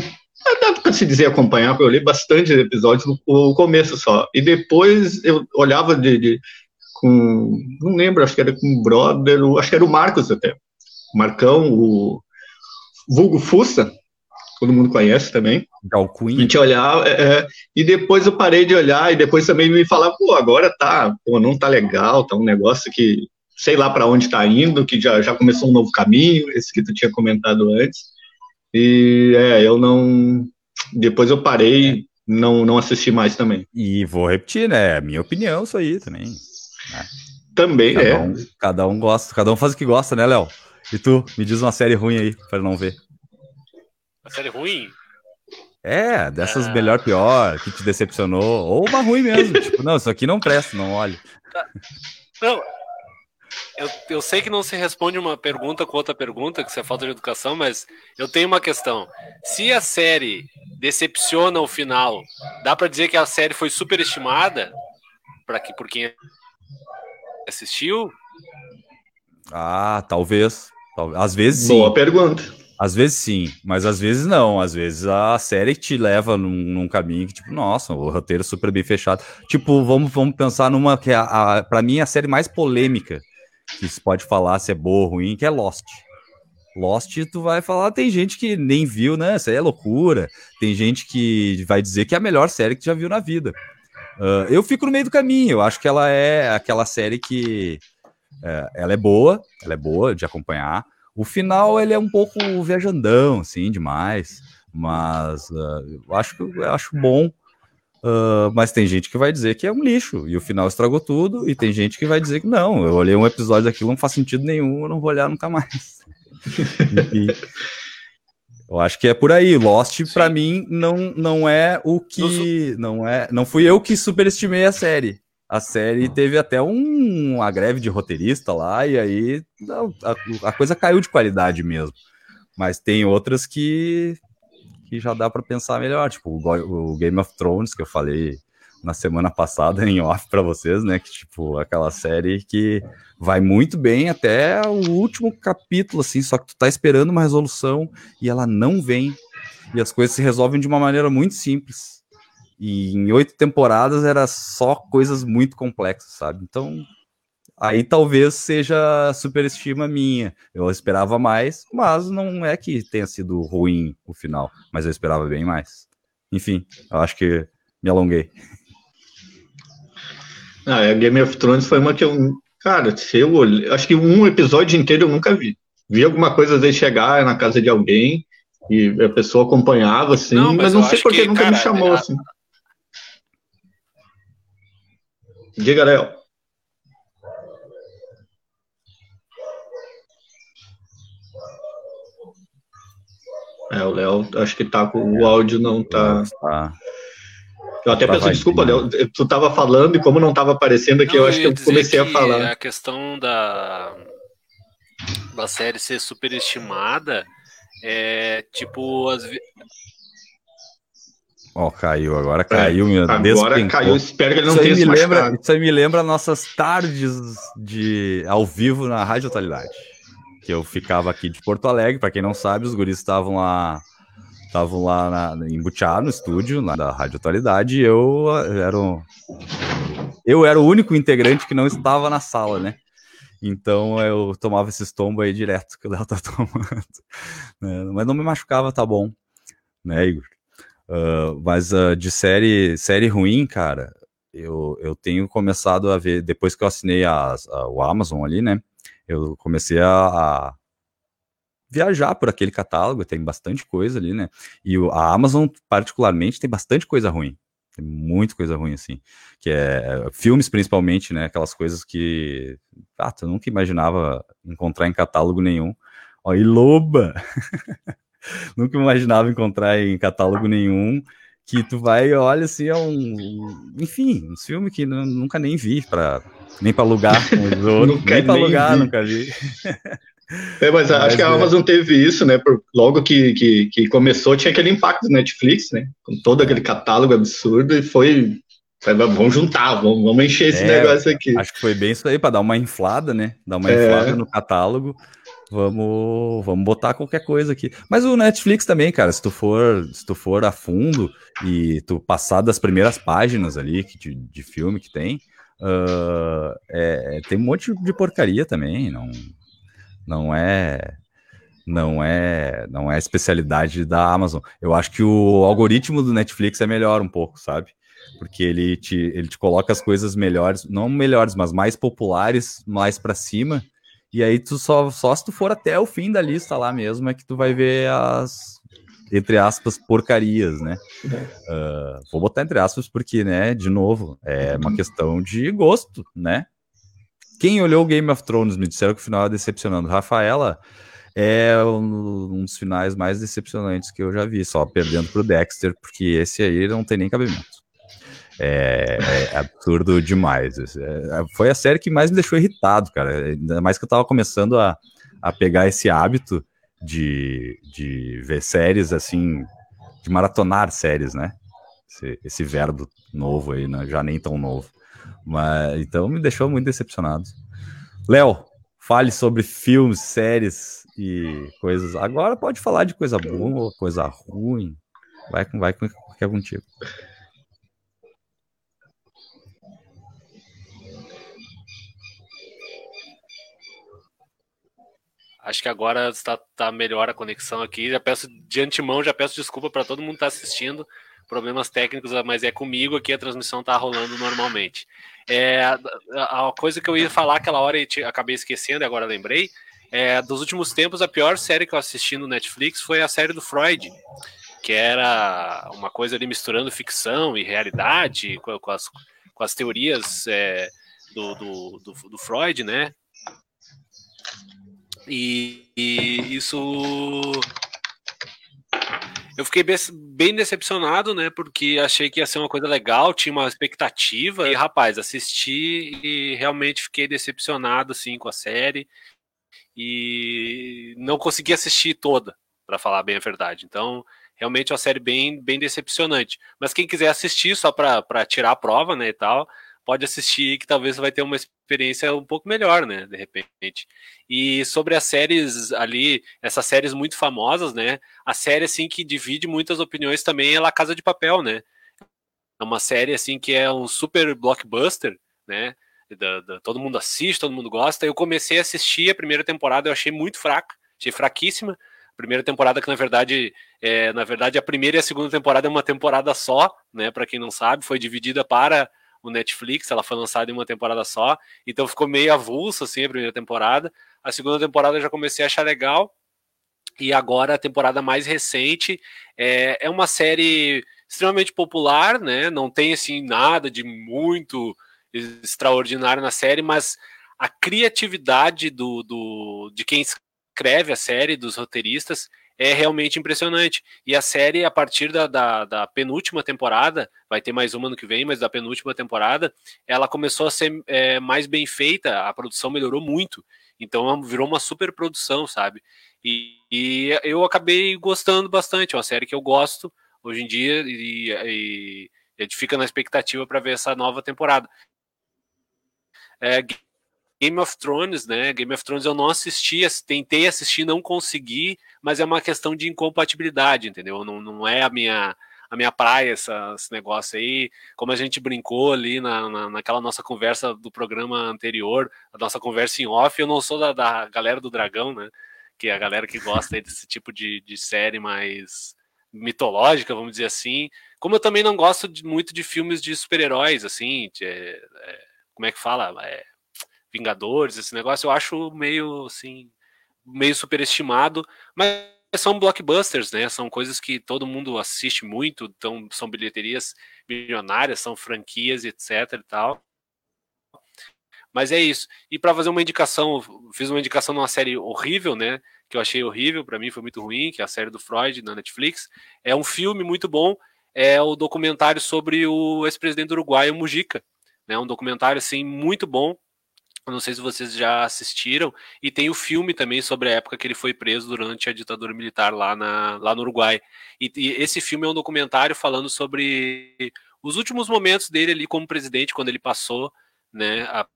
dá para se dizer acompanhar, porque eu li bastante episódios no, começo só. E depois eu olhava de, de, com. Não lembro, acho que era com o brother, acho que era o Marcos até. O Marcão, o Vulgo Fussa, todo mundo conhece também. Galquim. A gente olhava, é, é, e depois eu parei de olhar, e depois também me falava, pô, agora tá, pô, não tá legal, tá um negócio que sei lá para onde tá indo, que já, já começou um novo caminho, esse que tu tinha comentado antes. E é, eu não. Depois eu parei, não, não assisti mais também. E vou repetir, né? Minha opinião, isso aí também. Né? Também cada é. Um, cada um gosta, cada um faz o que gosta, né, Léo? E tu, me diz uma série ruim aí, para não ver. Uma série ruim? É, dessas ah. melhor, pior, que te decepcionou, ou uma ruim mesmo. *laughs* tipo, não, isso aqui não presta, não olhe. Não, eu, eu sei que não se responde uma pergunta com outra pergunta, que isso é falta de educação, mas eu tenho uma questão. Se a série decepciona o final, dá para dizer que a série foi superestimada para que por quem assistiu? Ah, talvez. Às vezes sim. Boa pergunta. Às vezes sim, mas às vezes não. Às vezes a série te leva num, num, caminho que, tipo, nossa, o roteiro é super bem fechado. Tipo, vamos, vamos pensar numa que é, a, a, pra mim, a série mais polêmica que se pode falar se é boa ou ruim, que é Lost. Lost, tu vai falar, tem gente que nem viu, né? Isso aí é loucura. Tem gente que vai dizer que é a melhor série que já viu na vida. Uh, eu fico no meio do caminho. Eu acho que ela é aquela série que uh, ela é boa, ela é boa de acompanhar, o final ele é um pouco viajandão, assim, demais, mas uh, eu acho eu acho bom. Uh, mas tem gente que vai dizer que é um lixo e o final estragou tudo, e tem gente que vai dizer que não. Eu olhei um episódio daquilo, não faz sentido nenhum, eu não vou olhar nunca mais. *laughs* eu acho que é por aí. Lost para mim não, não é o que não é, não fui eu que superestimei a série. A série teve até um, uma greve de roteirista lá, e aí a, a coisa caiu de qualidade mesmo. Mas tem outras que, que já dá para pensar melhor, tipo o, o, Game of Thrones, que eu falei na semana passada *laughs* em off para vocês, né? Que tipo, aquela série que vai muito bem até o último capítulo, assim, só que tu tá esperando uma resolução e ela não vem. E as coisas se resolvem de uma maneira muito simples. E em oito temporadas era só coisas muito complexas, sabe? Então, aí talvez seja superestima minha. Eu esperava mais, mas não é que tenha sido ruim o final, mas eu esperava bem mais. Enfim, eu acho que me alonguei. Ah, a Game of Thrones foi uma que eu. Cara, se eu olhei, acho que um episódio inteiro eu nunca vi. Vi alguma coisa às vezes chegar na casa de alguém e a pessoa acompanhava, assim, não, mas, mas não sei porque que, nunca cara, me chamou, é... assim. Diga, Léo. É, o Léo, acho que tá com o áudio não tá. tá. Eu até peço desculpa, Léo. Tu tava falando e como não tava aparecendo aqui, não, eu acho que eu comecei a falar. A questão da, da série ser superestimada é tipo as, Ó, oh, caiu, agora é, caiu, meu Agora despencou. caiu, espero que ele não isso tenha me lembra, Isso aí me lembra nossas tardes de ao vivo na Rádio Atualidade. Que eu ficava aqui de Porto Alegre, para quem não sabe, os guris estavam lá estavam lá na, em Butiá, no estúdio, lá da Rádio Atualidade, e eu era, o, eu era o único integrante que não estava na sala, né? Então eu tomava esses tombos aí direto que o Léo tá *laughs* tomando. Né? Mas não me machucava, tá bom. Né, Igor? Uh, mas uh, de série, série ruim, cara, eu, eu tenho começado a ver, depois que eu assinei a, a, o Amazon ali, né? Eu comecei a, a, viajar por aquele catálogo, tem bastante coisa ali, né? E o, a Amazon, particularmente, tem bastante coisa ruim. Tem muita coisa ruim, assim. Que é filmes, principalmente, né? Aquelas coisas que. Ah, tu nunca imaginava encontrar em catálogo nenhum. Ó, e Loba! *laughs* *laughs* nunca imaginava encontrar em catálogo nenhum. Que tu vai, olha assim, é um. Enfim, um filme que nunca nem vi, pra, nem para alugar com os *laughs* outros. nem para alugar, vi. nunca vi. *laughs* É, mas, mas, acho que a é. Amazon teve isso, né? Por, logo que, que, que, começou, tinha aquele impacto do Netflix, né? Com todo aquele catálogo absurdo, e foi. Vamos juntar, vamos, vamos encher esse é, negócio aqui. Acho que foi bem isso aí, para dar uma inflada, né? Dar uma é. inflada no catálogo. Vamos, vamos botar qualquer coisa aqui. Mas o Netflix também, cara, se tu for, se tu for a fundo e tu passar das primeiras páginas ali de, de filme que tem, uh, é, tem um monte de porcaria também, não, não é não é não é especialidade da Amazon. Eu acho que o algoritmo do Netflix é melhor um pouco, sabe? Porque ele te, ele te coloca as coisas melhores, não melhores, mas mais populares, mais para cima e aí tu só, só se tu for até o fim da lista lá mesmo é que tu vai ver as, entre aspas, porcarias, né? Uh, vou botar entre aspas porque, né, de novo, é uma questão de gosto, né? Quem olhou Game of Thrones me disseram que o final é decepcionando. Rafaela é um, um dos finais mais decepcionantes que eu já vi, só perdendo pro Dexter, porque esse aí não tem nem cabimento. É, é absurdo demais. É, foi a série que mais me deixou irritado, cara. Ainda mais que eu tava começando a, a pegar esse hábito de, de ver séries assim, de maratonar séries, né? Esse, esse verbo novo aí, né? já nem tão novo. Mas então me deixou muito decepcionado. Léo, fale sobre filmes, séries e coisas. Agora pode falar de coisa boa, coisa ruim. Vai, vai, vai que é contigo. Acho que agora está tá melhor a conexão aqui. Já peço de antemão, já peço desculpa para todo mundo que está assistindo. Problemas técnicos, mas é comigo aqui a transmissão está rolando normalmente. É, a, a, coisa que eu ia falar aquela hora e acabei esquecendo, e agora lembrei. É, dos últimos tempos, a pior série que eu assisti no Netflix foi a série do Freud, que era uma coisa ali misturando ficção e realidade com, com as, com as teorias é, do, do, do, do Freud, né? E, e isso eu fiquei bem decepcionado, né? Porque achei que ia ser uma coisa legal, tinha uma expectativa. E, rapaz, assisti e realmente fiquei decepcionado, assim, com a série. E não consegui assistir toda, para falar bem a verdade. Então, realmente é uma série bem, bem decepcionante. Mas quem quiser assistir, só para tirar a prova, né, e tal, pode assistir que talvez vai ter uma experiência um pouco melhor, né, de repente. E sobre as séries ali, essas séries muito famosas, né, a série assim que divide muitas opiniões também é La Casa de Papel, né? É uma série assim que é um super blockbuster, né? Da, da, todo mundo assiste, todo mundo gosta. Eu comecei a assistir a primeira temporada, eu achei muito fraca, achei fraquíssima. primeira temporada que na verdade, é, na verdade a primeira e a segunda temporada é uma temporada só, né? Para quem não sabe, foi dividida para o Netflix, ela foi lançada em uma temporada só, então ficou meio avulso assim a primeira temporada. A segunda temporada eu já comecei a achar legal. E agora a temporada mais recente é, é uma série extremamente popular, né? Não tem assim nada de muito extraordinário na série, mas a criatividade do, do de quem escreve a série, dos roteiristas, é realmente impressionante. E a série, a partir da, da, da, penúltima temporada, vai ter mais uma no que vem, mas da penúltima temporada, ela começou a ser é, mais bem feita, a produção melhorou muito. Então virou uma super produção, sabe? E, e eu acabei gostando bastante. É uma série que eu gosto hoje em dia e, e a gente fica na expectativa para ver essa nova temporada. É, Game of Thrones, né? Game of Thrones eu não assisti, tentei assistir, não consegui, mas é uma questão de incompatibilidade, entendeu? Não, não é a minha a minha praia essa, esse negócio aí, como a gente brincou ali na, na, naquela nossa conversa do programa anterior, a nossa conversa em off, eu não sou da, da galera do Dragão, né? Que é a galera que gosta desse tipo de, de série mais mitológica, vamos dizer assim. Como eu também não gosto de, muito de filmes de super-heróis, assim, de, é, é, como é que fala? É, Vingadores, esse negócio, eu acho meio assim, meio superestimado, mas são blockbusters, né? São coisas que todo mundo assiste muito, então são bilheterias milionárias, são franquias, etc e tal. Mas é isso. E para fazer uma indicação, fiz uma indicação numa série horrível, né? Que eu achei horrível, para mim foi muito ruim, que é a série do Freud na Netflix. É um filme muito bom, é o documentário sobre o ex-presidente do Uruguai, o Mujica. Né? um documentário assim muito bom não sei se vocês já assistiram. E tem o filme também sobre a época que ele foi preso durante a ditadura militar lá, na, lá no Uruguai. E, e esse filme é um documentário falando sobre os últimos momentos dele ali como presidente, quando ele passou né, a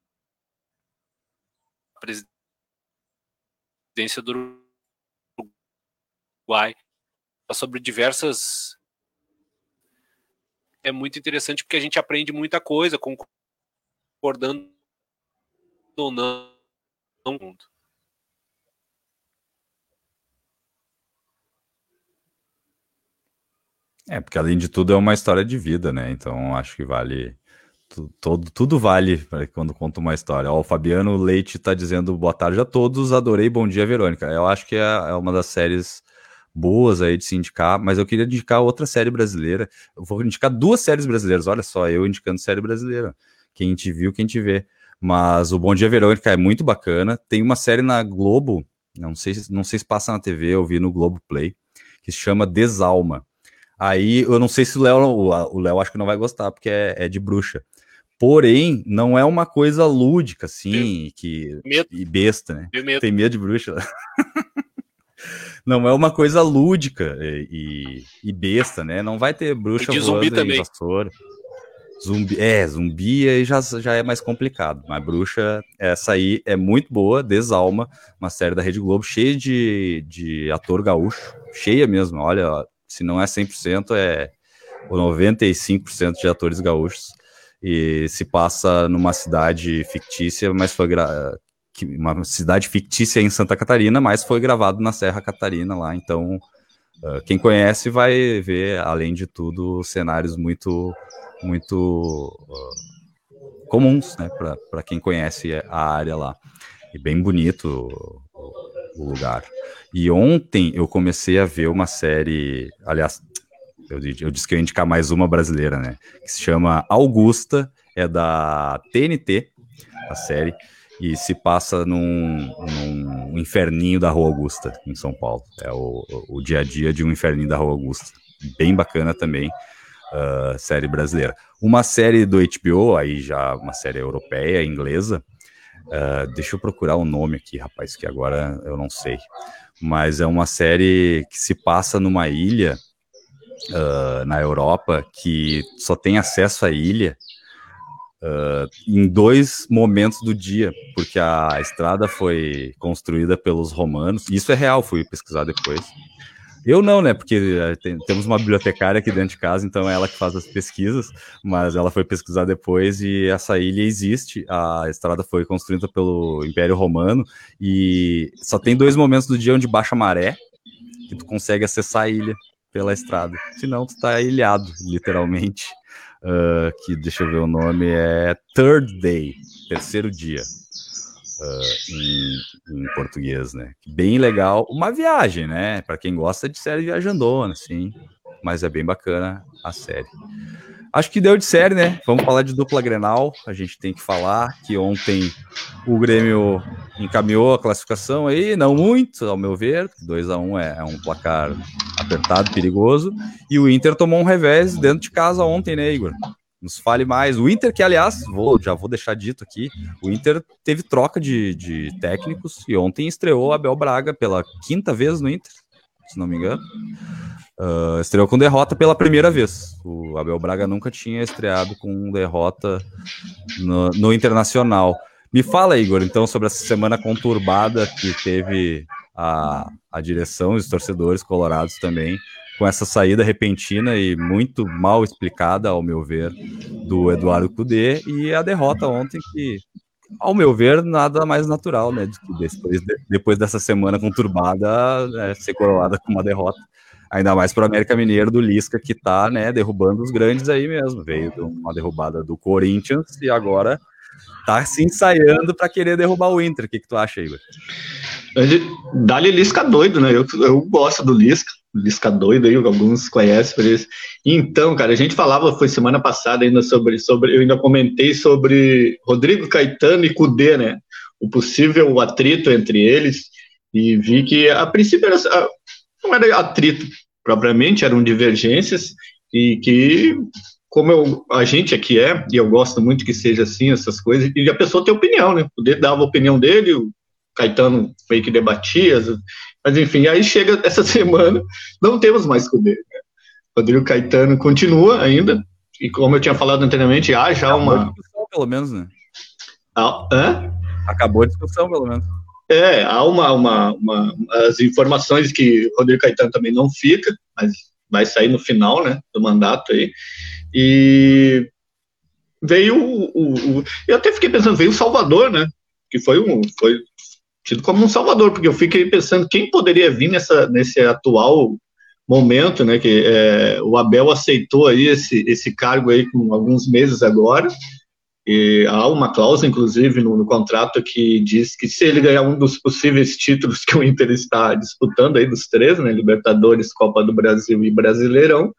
presidência do Uruguai. Sobre diversas. É muito interessante porque a gente aprende muita coisa, concordando ou não mundo. É, porque além de tudo é uma história de vida, né? Então acho que vale. Todo, tudo vale quando conta uma história. Ó, o Fabiano Leite está dizendo boa tarde a todos, adorei, bom dia, Verônica. Eu acho que é, é uma das séries boas aí de se indicar, mas eu queria indicar outra série brasileira. Eu vou indicar duas séries brasileiras, olha só, eu indicando série brasileira. Quem te viu, quem te vê. Mas o Bom Dia Verônica é muito bacana. Tem uma série na Globo, não sei, não sei se passa na TV, eu vi no Globo Play, que se chama Desalma. Aí eu não sei se o Léo, o Léo acho que não vai gostar, porque é, é de bruxa. Porém, não é uma coisa lúdica, assim, que, e besta, né? Tem medo de bruxa. *laughs* não é uma coisa lúdica e, e, besta, né? Não vai ter bruxa e voando também. vassoura. Zumbi, é, zumbi aí já, já é mais complicado. Mas bruxa, essa aí é muito boa, Desalma, uma série da Rede Globo, cheia de, de ator gaúcho, cheia mesmo. Olha, se não é 100%, é 95% de atores gaúchos. E se passa numa cidade fictícia, mas foi gra... uma cidade fictícia em Santa Catarina, mas foi gravado na Serra Catarina lá. Então, ah, quem conhece vai ver, além de tudo, cenários muito muito uh, comuns, né, para quem conhece a área lá. E bem bonito o, o, lugar. E ontem eu comecei a ver uma série, aliás, eu, eu disse que eu ia indicar mais uma brasileira, né, que se chama Augusta, é da TNT, a série, e se passa num, num inferninho da Rua Augusta, em São Paulo. É o, o dia a dia de um inferninho da Rua Augusta. Bem bacana também uh, série brasileira. Uma série do HBO, aí já uma série europeia, inglesa. Uh, deixa eu procurar o nome aqui, rapaz, que agora eu não sei. Mas é uma série que se passa numa ilha uh, na Europa que só tem acesso à ilha uh, em dois momentos do dia, porque a estrada foi construída pelos romanos. Isso é real, fui pesquisar depois. Eu não, né? Porque eh, tem, temos uma bibliotecária aqui dentro de casa, então é ela que faz as pesquisas, mas ela foi pesquisar depois e essa ilha existe. A estrada foi construída pelo Império Romano e só tem dois momentos do dia onde baixa maré que tu consegue acessar a ilha pela estrada. Senão tu tá ilhado, literalmente. uh, que deixa eu ver o nome, é Third Day, terceiro dia. Uh, em, em, português, né? Bem legal, uma viagem, né? Para quem gosta de série viajandona, assim, mas é bem bacana a série. Acho que deu de série, né? Vamos falar de dupla Grenal. A gente tem que falar que ontem o Grêmio encaminhou a classificação aí, não muito, ao meu ver. 2 a 1 um é, é, um placar apertado, perigoso. E o Inter tomou um revés dentro de casa ontem, né, Igor? Nos fale mais. O Inter, que aliás, vou, já vou deixar dito aqui, o Inter teve troca de, de técnicos e ontem estreou Abel Braga pela quinta vez no Inter, se não me engano. Uh, estreou com derrota pela primeira vez. O Abel Braga nunca tinha estreado com derrota no, no, Internacional. Me fala, Igor, então, sobre essa semana conturbada que teve a, a direção e os torcedores colorados também, com essa saída repentina e muito mal explicada, ao meu ver, do Eduardo Cudê, e a derrota ontem que, ao meu ver, nada mais natural, né? Depois, depois dessa semana conturbada, é, ser coroada com uma derrota Ainda mais para o América Mineiro do Lisca, que está né, derrubando os grandes aí mesmo. Veio uma derrubada do Corinthians e agora está se ensaiando para querer derrubar o Inter. O que, que tu acha, Igor? Dá-lhe Lisca doido, né? Eu, eu gosto do Lisca. Lisca doido aí, alguns conhecem por isso. Então, cara, a gente falava, foi semana passada ainda sobre, sobre eu ainda comentei sobre Rodrigo Caetano e Cudê, né? O possível atrito entre eles, e vi que a princípio era, não era atrito propriamente, eram divergências e que, como eu, a gente aqui é, e eu gosto muito que seja assim, essas coisas, e a pessoa tem opinião, né? O dele dava a opinião dele, o Caetano meio que debatia, mas enfim, aí chega *laughs* essa semana, não temos mais com dele. Né? Rodrigo Caetano continua ainda, e como eu tinha falado anteriormente, há já Acabou uma. discussão, pelo menos, né? Ah, hã? Acabou a discussão, pelo menos. É, há uma, uma, uma, as informações que Rodrigo Caetano também não fica, mas vai sair no final, né, do mandato aí. E veio o, o, o eu até fiquei pensando, veio o Salvador, né, que foi um, foi tido como um Salvador, porque eu fiquei pensando quem poderia vir nessa, nesse atual momento, né, que é, o Abel aceitou aí esse, esse cargo aí com alguns meses agora, e há uma cláusula, inclusive, no, no, contrato que diz que se ele ganhar um dos possíveis títulos que o Inter está disputando aí dos três, né, Libertadores, Copa do Brasil e Brasileirão,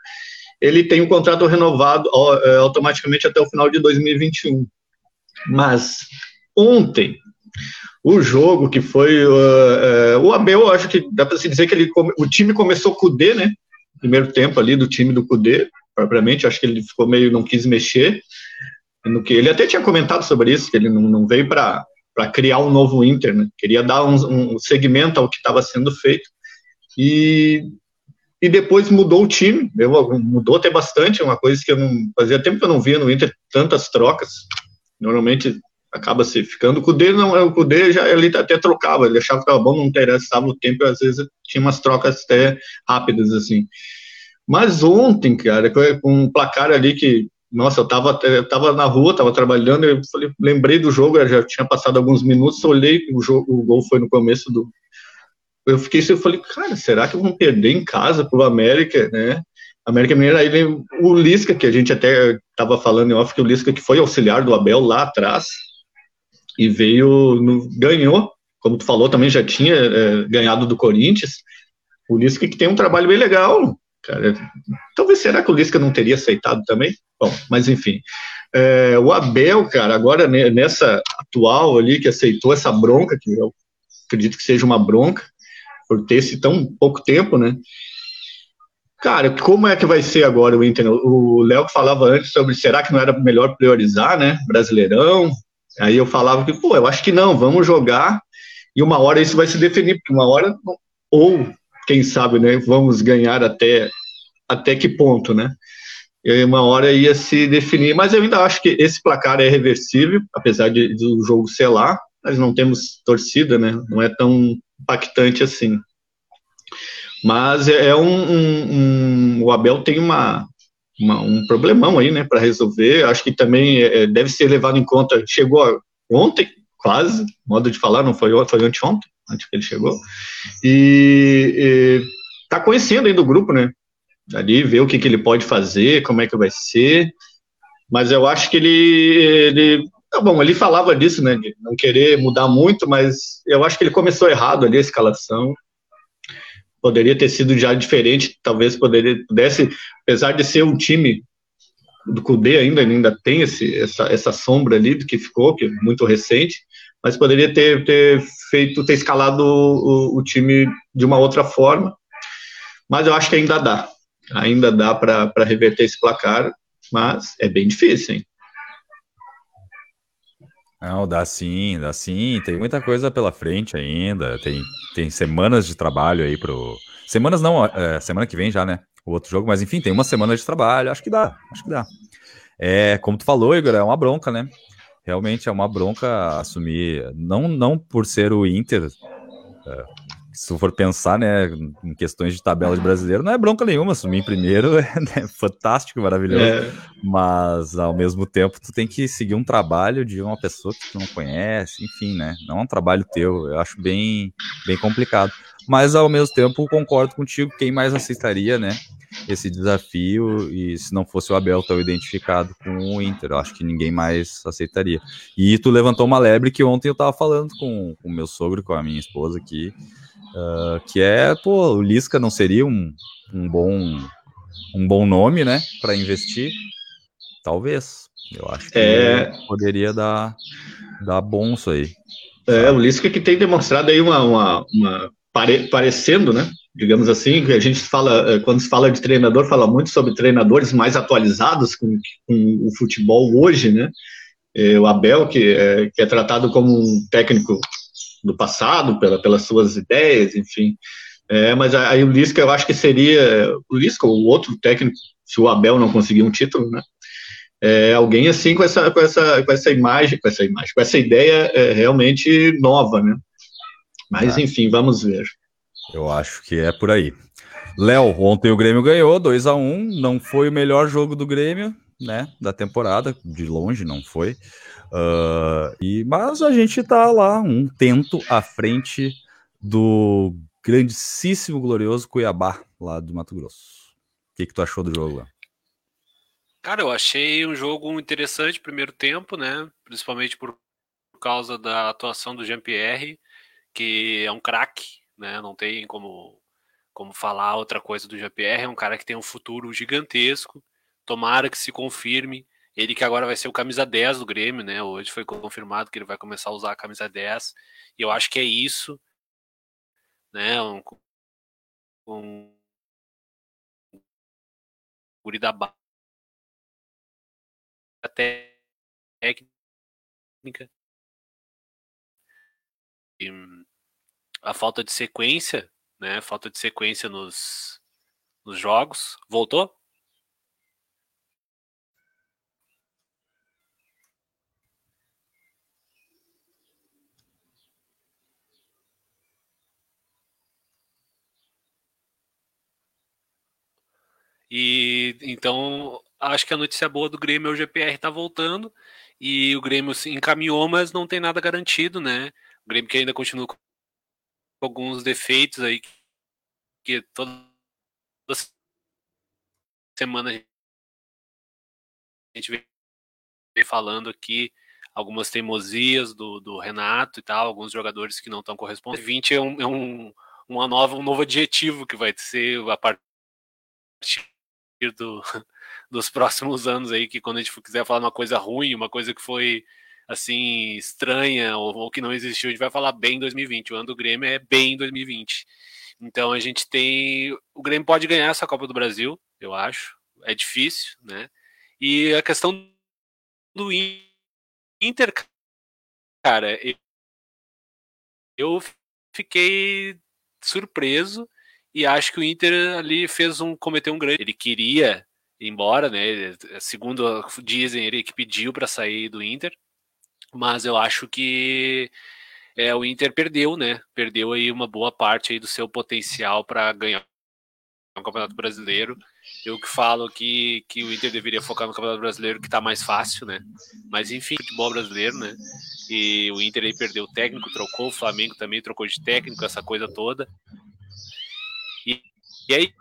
ele tem um contrato renovado é, automaticamente até o final de 2021. Mas ontem, o jogo que foi uh, uh, o Abel, acho que dá para se dizer que ele o time começou com o D, né? Primeiro tempo ali do time do Cudê, propriamente, acho que ele ficou meio não quis mexer no que ele até tinha comentado sobre isso, que ele não, não veio para criar um novo Inter, né? queria dar um, um segmento ao que estava sendo feito. E, e depois mudou o time, mudou até bastante, uma coisa que eu não fazia tempo que eu não via no Inter tantas trocas. Normalmente acaba se ficando. O Cudê não, o Cudê já ele até trocava, ele achava que estava bom, não interessava o tempo, às vezes tinha umas trocas até rápidas assim. Mas ontem, cara, com um placar ali que nossa, eu tava, eu tava na rua, tava trabalhando, eu falei, lembrei do jogo, já tinha passado alguns minutos, olhei, o, jogo, o gol foi no começo do. Eu fiquei eu falei, cara, será que vão perder em casa pro América, né? América Mineira, aí vem o Lisca, que a gente até tava falando em off, que o Lisca que foi auxiliar do Abel lá atrás, e veio, no, ganhou, como tu falou, também já tinha é, ganhado do Corinthians, o Lisca que tem um trabalho bem legal, cara. Talvez será que o Lisca não teria aceitado também? Bom, mas enfim. É, o Abel, cara, agora nessa atual ali que aceitou essa bronca, que eu acredito que seja uma bronca, por ter esse tão pouco tempo, né? Cara, como é que vai ser agora o Inter? O Léo falava antes sobre será que não era melhor priorizar, né? Brasileirão. Aí eu falava que, pô, eu acho que não, vamos jogar e uma hora isso vai se definir, porque uma hora, ou quem sabe, né, vamos ganhar até, até que ponto, né? E uma hora ia se definir, mas eu ainda acho que esse placar é reversível, apesar de, do jogo ser lá, nós não temos torcida, né? Não é tão impactante assim. Mas é, é um, um, um o Abel tem uma, uma, um problemão aí, né, para resolver. Acho que também é, deve ser levado em conta. Chegou ontem, quase, modo de falar, não foi, foi anteontem, antes que ele chegou. E, está conhecendo ainda o grupo, né? ali, ver o que, que ele pode fazer, como é que vai ser. mas eu acho que ele, ele tá bom, ele falava disso, né, de não querer mudar muito, mas eu acho que ele começou errado ali a escalação. Poderia ter sido já diferente, talvez poderia pudesse, apesar de ser um time do Cudê ainda, ainda tem esse, essa, essa sombra ali do que ficou, que é muito recente, mas poderia ter, ter feito, ter escalado o, o time de uma outra forma. Mas eu acho que ainda dá. Ainda dá para reverter esse placar, mas é bem difícil, hein? Não, dá sim, dá sim. Tem muita coisa pela frente ainda. Tem, tem semanas de trabalho aí pro. Semanas não, é, semana que vem já, né? O outro jogo, mas enfim, tem uma semana de trabalho. Acho que dá, acho que dá. É, como tu falou, Igor, é uma bronca, né? Realmente é uma bronca assumir, não, não por ser o Inter, é, se for pensar, né, em questões de tabela de brasileiro, não é bronca nenhuma, assumir em primeiro *laughs* é né, fantástico, maravilhoso, é. mas ao mesmo tempo tu tem que seguir um trabalho de uma pessoa que tu não conhece, enfim, né, não é um trabalho teu, eu acho bem, bem complicado, mas ao mesmo tempo concordo contigo, quem mais aceitaria, né, esse desafio e se não fosse o Abel tão identificado com o Inter, eu acho que ninguém mais aceitaria. E tu levantou uma lebre que ontem eu tava falando com o meu sogro, com a minha esposa aqui, Uh, que é, pô, o Lisca não seria um, um bom um bom nome, né, para investir? Talvez. Eu acho que é... poderia dar, dar bom isso aí. É, o Lisca que tem demonstrado aí uma, uma, uma pare, parecendo, né, digamos assim, que a gente fala, é, quando se fala de treinador, fala muito sobre treinadores mais atualizados com, com o futebol hoje, né, é, o Abel, que é, que é tratado como um técnico do passado, pela, pelas suas ideias, enfim. É, mas aí o Lisca eu acho que seria o Lisca ou outro técnico, se o Abel não conseguir um título, né? É, alguém assim com essa, com essa, com essa imagem, com essa imagem, com essa ideia é, realmente nova, né? Mas é. enfim, vamos ver. Eu acho que é por aí. Léo, ontem o Grêmio ganhou 2 a 1 não foi o melhor jogo do Grêmio, né, da temporada, de longe não foi. Uh, e, mas a gente tá lá, um tento à frente do grandíssimo, glorioso Cuiabá, lá do Mato Grosso. O que, que tu achou do jogo lá? Cara, eu achei um jogo interessante primeiro tempo, né? Principalmente por causa da atuação do Jean-Pierre, que é um craque, né? Não tem como, como falar outra coisa do Jean-Pierre. É um cara que tem um futuro gigantesco. Tomara que se confirme. Ele que agora vai ser o camisa 10 do Grêmio, né? Hoje foi confirmado que ele vai começar a usar a camisa 10. E eu acho que é isso, né? Um, um guri da até técnica. E a falta de sequência, né? Falta de sequência nos, nos jogos. Voltou? E então acho que a notícia boa do Grêmio é o GPR tá voltando e o Grêmio se encaminhou, mas não tem nada garantido, né? O Grêmio que ainda continua com alguns defeitos aí que toda semana a gente vem falando aqui algumas teimosias do, do Renato e tal, alguns jogadores que não estão correspondendo. 20 é um, é um, uma nova, um novo adjetivo que vai ser a partir do, *laughs* dos próximos anos aí, que quando a gente quiser falar uma coisa ruim, uma coisa que foi assim, estranha ou, ou, que não existiu, a gente vai falar bem em 2020. O ano do Grêmio é bem em 2020. Então a gente tem. O Grêmio pode ganhar essa Copa do Brasil, eu acho. É difícil, né? E a questão do Inter, cara, eu fiquei surpreso e acho que o Inter ali fez um cometeu um grande. Ele queria ir embora, né? Segundo dizem, ele que pediu para sair do Inter, mas eu acho que é, o Inter perdeu, né? Perdeu aí uma boa parte aí do seu potencial para ganhar o Campeonato Brasileiro. Eu que falo que, que o Inter deveria focar no Campeonato Brasileiro, que está mais fácil, né? Mas enfim, futebol brasileiro, né? E o Inter aí perdeu o técnico, trocou, o Flamengo também trocou de técnico, essa coisa toda. E, aí,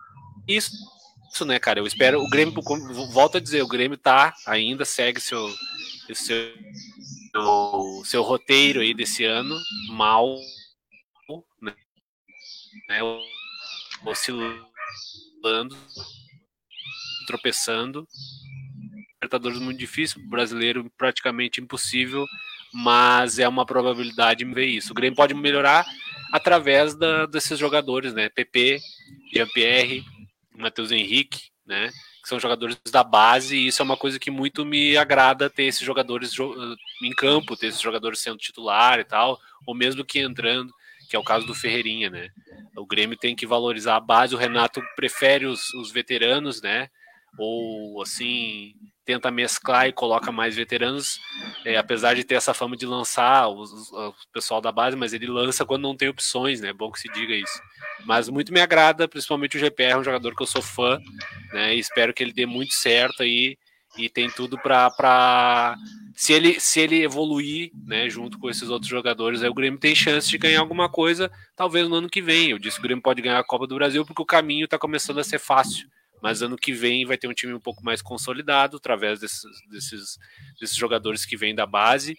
isso isso, né, cara? Eu espero. O Grêmio, volto a dizer, o Grêmio tá ainda, segue seu, seu, seu, seu roteiro aí desse ano, mal, né? né oscilando, tropeçando. Libertadores muito difícil, brasileiro praticamente impossível, mas é uma probabilidade ver isso. O Grêmio pode melhorar através da, desses jogadores, né? PP, Jean-Pierre, Matheus Henrique, né? Que são jogadores da base, e isso é uma coisa que muito me agrada ter esses jogadores em campo, ter esses jogadores sendo titular e tal, ou mesmo que entrando, que é o caso do Ferreirinha, né? O Grêmio tem que valorizar a base, o Renato prefere os, os veteranos, né? Ou assim, tenta mesclar e coloca mais veteranos, é, apesar de ter essa fama de lançar o pessoal da base, mas ele lança quando não tem opções, né? É bom que se diga isso. Mas muito me agrada, principalmente o GPR, um jogador que eu sou fã, né? E espero que ele dê muito certo aí e tem tudo para se ele se ele evoluir, né, junto com esses outros jogadores, aí o Grêmio tem chance de ganhar alguma coisa, talvez no ano que vem. Eu disse que o Grêmio pode ganhar a Copa do Brasil porque o caminho está começando a ser fácil mas ano que vem vai ter um time um pouco mais consolidado através desses, desses, desses jogadores que vêm da base.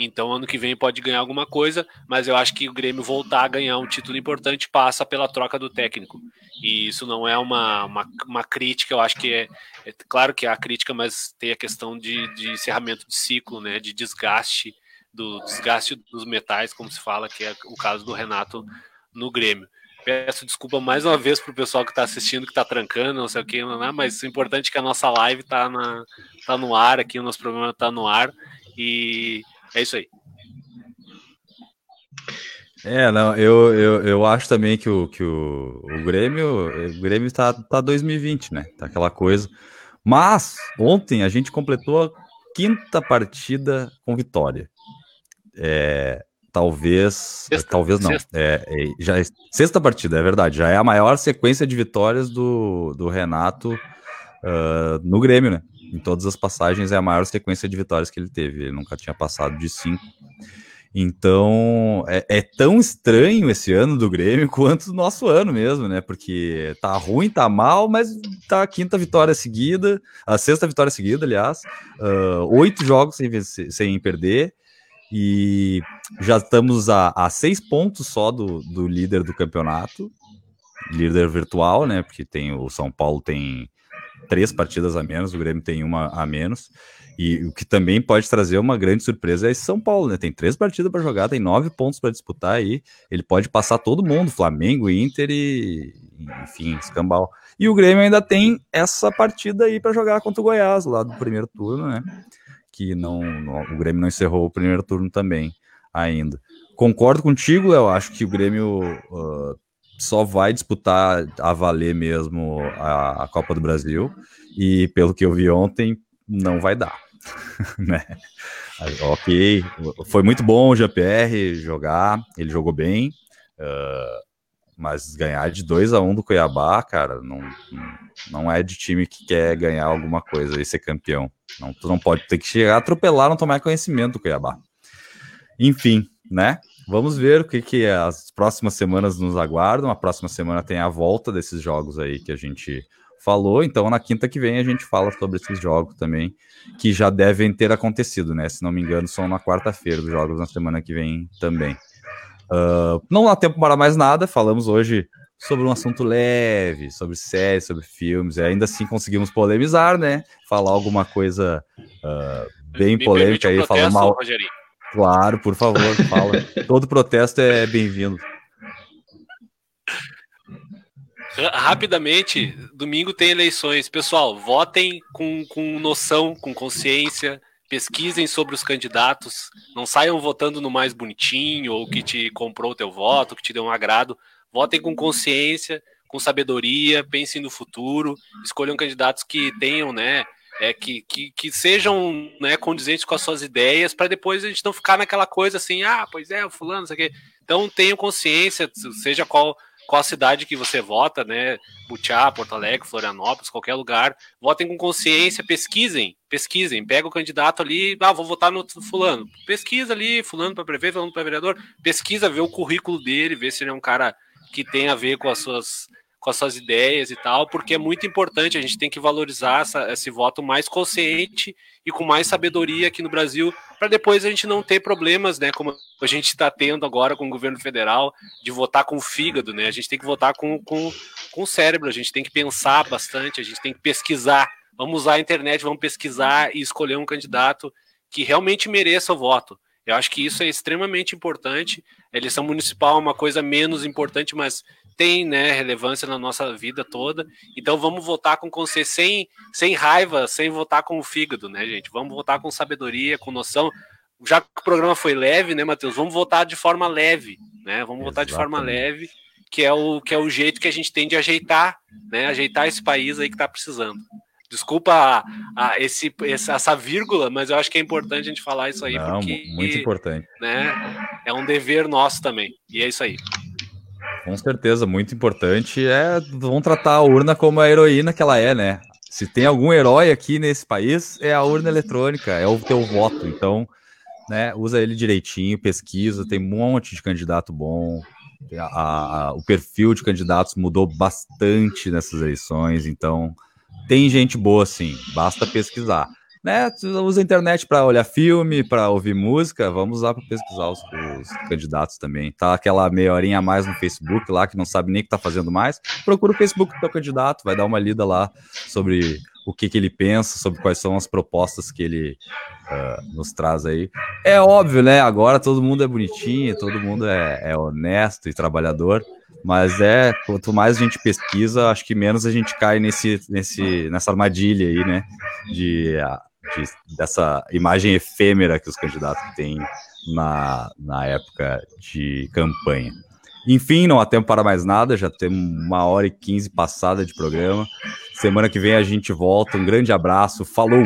Então, ano que vem pode ganhar alguma coisa, mas eu acho que o Grêmio voltar a ganhar um título importante passa pela troca do técnico. E isso não é uma, uma, uma crítica, eu acho que é, é, claro que é a crítica, mas tem a questão de, de encerramento de ciclo, né, de desgaste, do desgaste dos metais, como se fala, que é o caso do Renato no Grêmio. Peço desculpa mais uma vez pro pessoal que está assistindo, que está trancando, não sei o que, mas o importante é que a nossa live está na, tá no ar aqui, o nosso programa está no ar. E é isso aí. É, não, eu, eu, eu acho também que o, que o, o Grêmio, o Grêmio está tá 2020, né? Tá aquela coisa. Mas ontem a gente completou a quinta partida com vitória. É, talvez. Sexta, talvez não. É, é, já é, sexta partida, é verdade. Já é a maior sequência de vitórias do, do Renato uh, no Grêmio, né? Em todas as passagens é a maior sequência de vitórias que ele teve. Ele nunca tinha passado de cinco. Então é, é, tão estranho esse ano do Grêmio *laughs* quanto o nosso ano mesmo, né? Porque tá ruim, tá mal, mas tá a quinta vitória seguida, a sexta vitória seguida, aliás, uh, oito jogos sem, vencer, sem perder. E já estamos a, a seis pontos só do, do líder do campeonato, líder virtual, né? Porque tem o São Paulo tem três partidas a menos, o Grêmio tem uma a menos. E o que também pode trazer uma grande surpresa é esse São Paulo, né? Tem três partidas para jogar, tem nove pontos para disputar aí. Ele pode passar todo mundo, Flamengo, Inter e, enfim, escambau. E o Grêmio ainda tem essa partida aí para jogar contra o Goiás, lá do primeiro turno, né? Que não, o Grêmio não encerrou o primeiro turno também ainda. Concordo contigo, eu acho que o Grêmio uh, só vai disputar a valer mesmo a, a, Copa do Brasil e pelo que eu vi ontem não vai dar, *laughs* né? ok, foi muito bom o GPR jogar, ele jogou bem, uh, mas ganhar de 2 a 1 um do Cuiabá, cara, não, não é de time que quer ganhar alguma coisa e ser campeão. Não, tu não pode ter que chegar, atropelar, não tomar conhecimento do Cuiabá. Enfim, né? Vamos ver o que, que as próximas semanas nos aguardam. A próxima semana tem a volta desses jogos aí que a gente falou. Então, na quinta que vem, a gente fala sobre esses jogos também, que já devem ter acontecido, né? Se não me engano, são na quarta-feira, os jogos na semana que vem também. Uh, não há tempo para mais nada, falamos hoje sobre um assunto leve, sobre séries, sobre filmes, e ainda assim conseguimos polemizar, né? Falar alguma coisa uh, bem Me polêmica aí, um falar mal. Rogerinho. Claro, por favor, fala. *laughs* Todo protesto é bem-vindo. Rapidamente, domingo tem eleições. Pessoal, votem com, com noção, com consciência pesquisem sobre os candidatos, não saiam votando no mais bonitinho ou que te comprou o teu voto, que te deu um agrado. Votem com consciência, com sabedoria, pensem no futuro, escolham candidatos que tenham, né, é, que, que, que sejam né, condizentes com as suas ideias, para depois a gente não ficar naquela coisa assim, ah, pois é, o fulano, isso aqui. Então tenham consciência, seja qual qual cidade que você vota, né? Butiá, Porto Alegre, Florianópolis, qualquer lugar. Votem com consciência, pesquisem, pesquisem. Pega o candidato ali, ah, vou votar no fulano. Pesquisa ali, fulano para prefeito, fulano para vereador. Pesquisa, vê o currículo dele, vê se ele é um cara que tem a ver com as suas com as suas ideias e tal, porque é muito importante, a gente tem que valorizar essa, esse voto mais consciente e com mais sabedoria aqui no Brasil, para depois a gente não ter problemas, né, como a gente está tendo agora com o governo federal, de votar com o fígado, né, a gente tem que votar com, com, com o cérebro, a gente tem que pensar bastante, a gente tem que pesquisar, vamos usar a internet, vamos pesquisar e escolher um candidato que realmente mereça o voto. Eu acho que isso é extremamente importante. A eleição municipal é uma coisa menos importante, mas tem né, relevância na nossa vida toda. Então vamos votar com consciência, sem, sem raiva, sem votar com o fígado, né, gente? Vamos votar com sabedoria, com noção. Já que o programa foi leve, né, Matheus? Vamos votar de forma leve, né? Vamos votar de forma leve, que é o que é o jeito que a gente tem de ajeitar, né? Ajeitar esse país aí que está precisando. Desculpa a, a esse, essa vírgula, mas eu acho que é importante a gente falar isso aí, Não, porque muito importante. Né, é um dever nosso também. E é isso aí. Com certeza, muito importante. É, vão tratar a urna como a heroína que ela é, né? Se tem algum herói aqui nesse país, é a urna eletrônica, é o teu voto. Então, né, usa ele direitinho, pesquisa, tem um monte de candidato bom. A, a, o perfil de candidatos mudou bastante nessas eleições, então tem gente boa sim, basta pesquisar né? Usa a internet para olhar filme, para ouvir música, vamos usar para pesquisar os, os, candidatos também. Tá aquela meia horinha a mais no Facebook lá que não sabe nem o que tá fazendo mais. Procura o Facebook do teu candidato, vai dar uma lida lá sobre o que, que ele pensa, sobre quais são as propostas que ele uh, nos traz aí. É óbvio, né? Agora todo mundo é bonitinho, todo mundo é, é honesto e trabalhador. Mas é, quanto mais a gente pesquisa, acho que menos a gente cai nesse, nesse, nessa armadilha aí, né? De de, dessa imagem efêmera que os candidatos têm na, na época de campanha. Enfim, não há tempo para mais nada, já temos uma hora e quinze passada de programa. Semana que vem a gente volta. Um grande abraço, falou!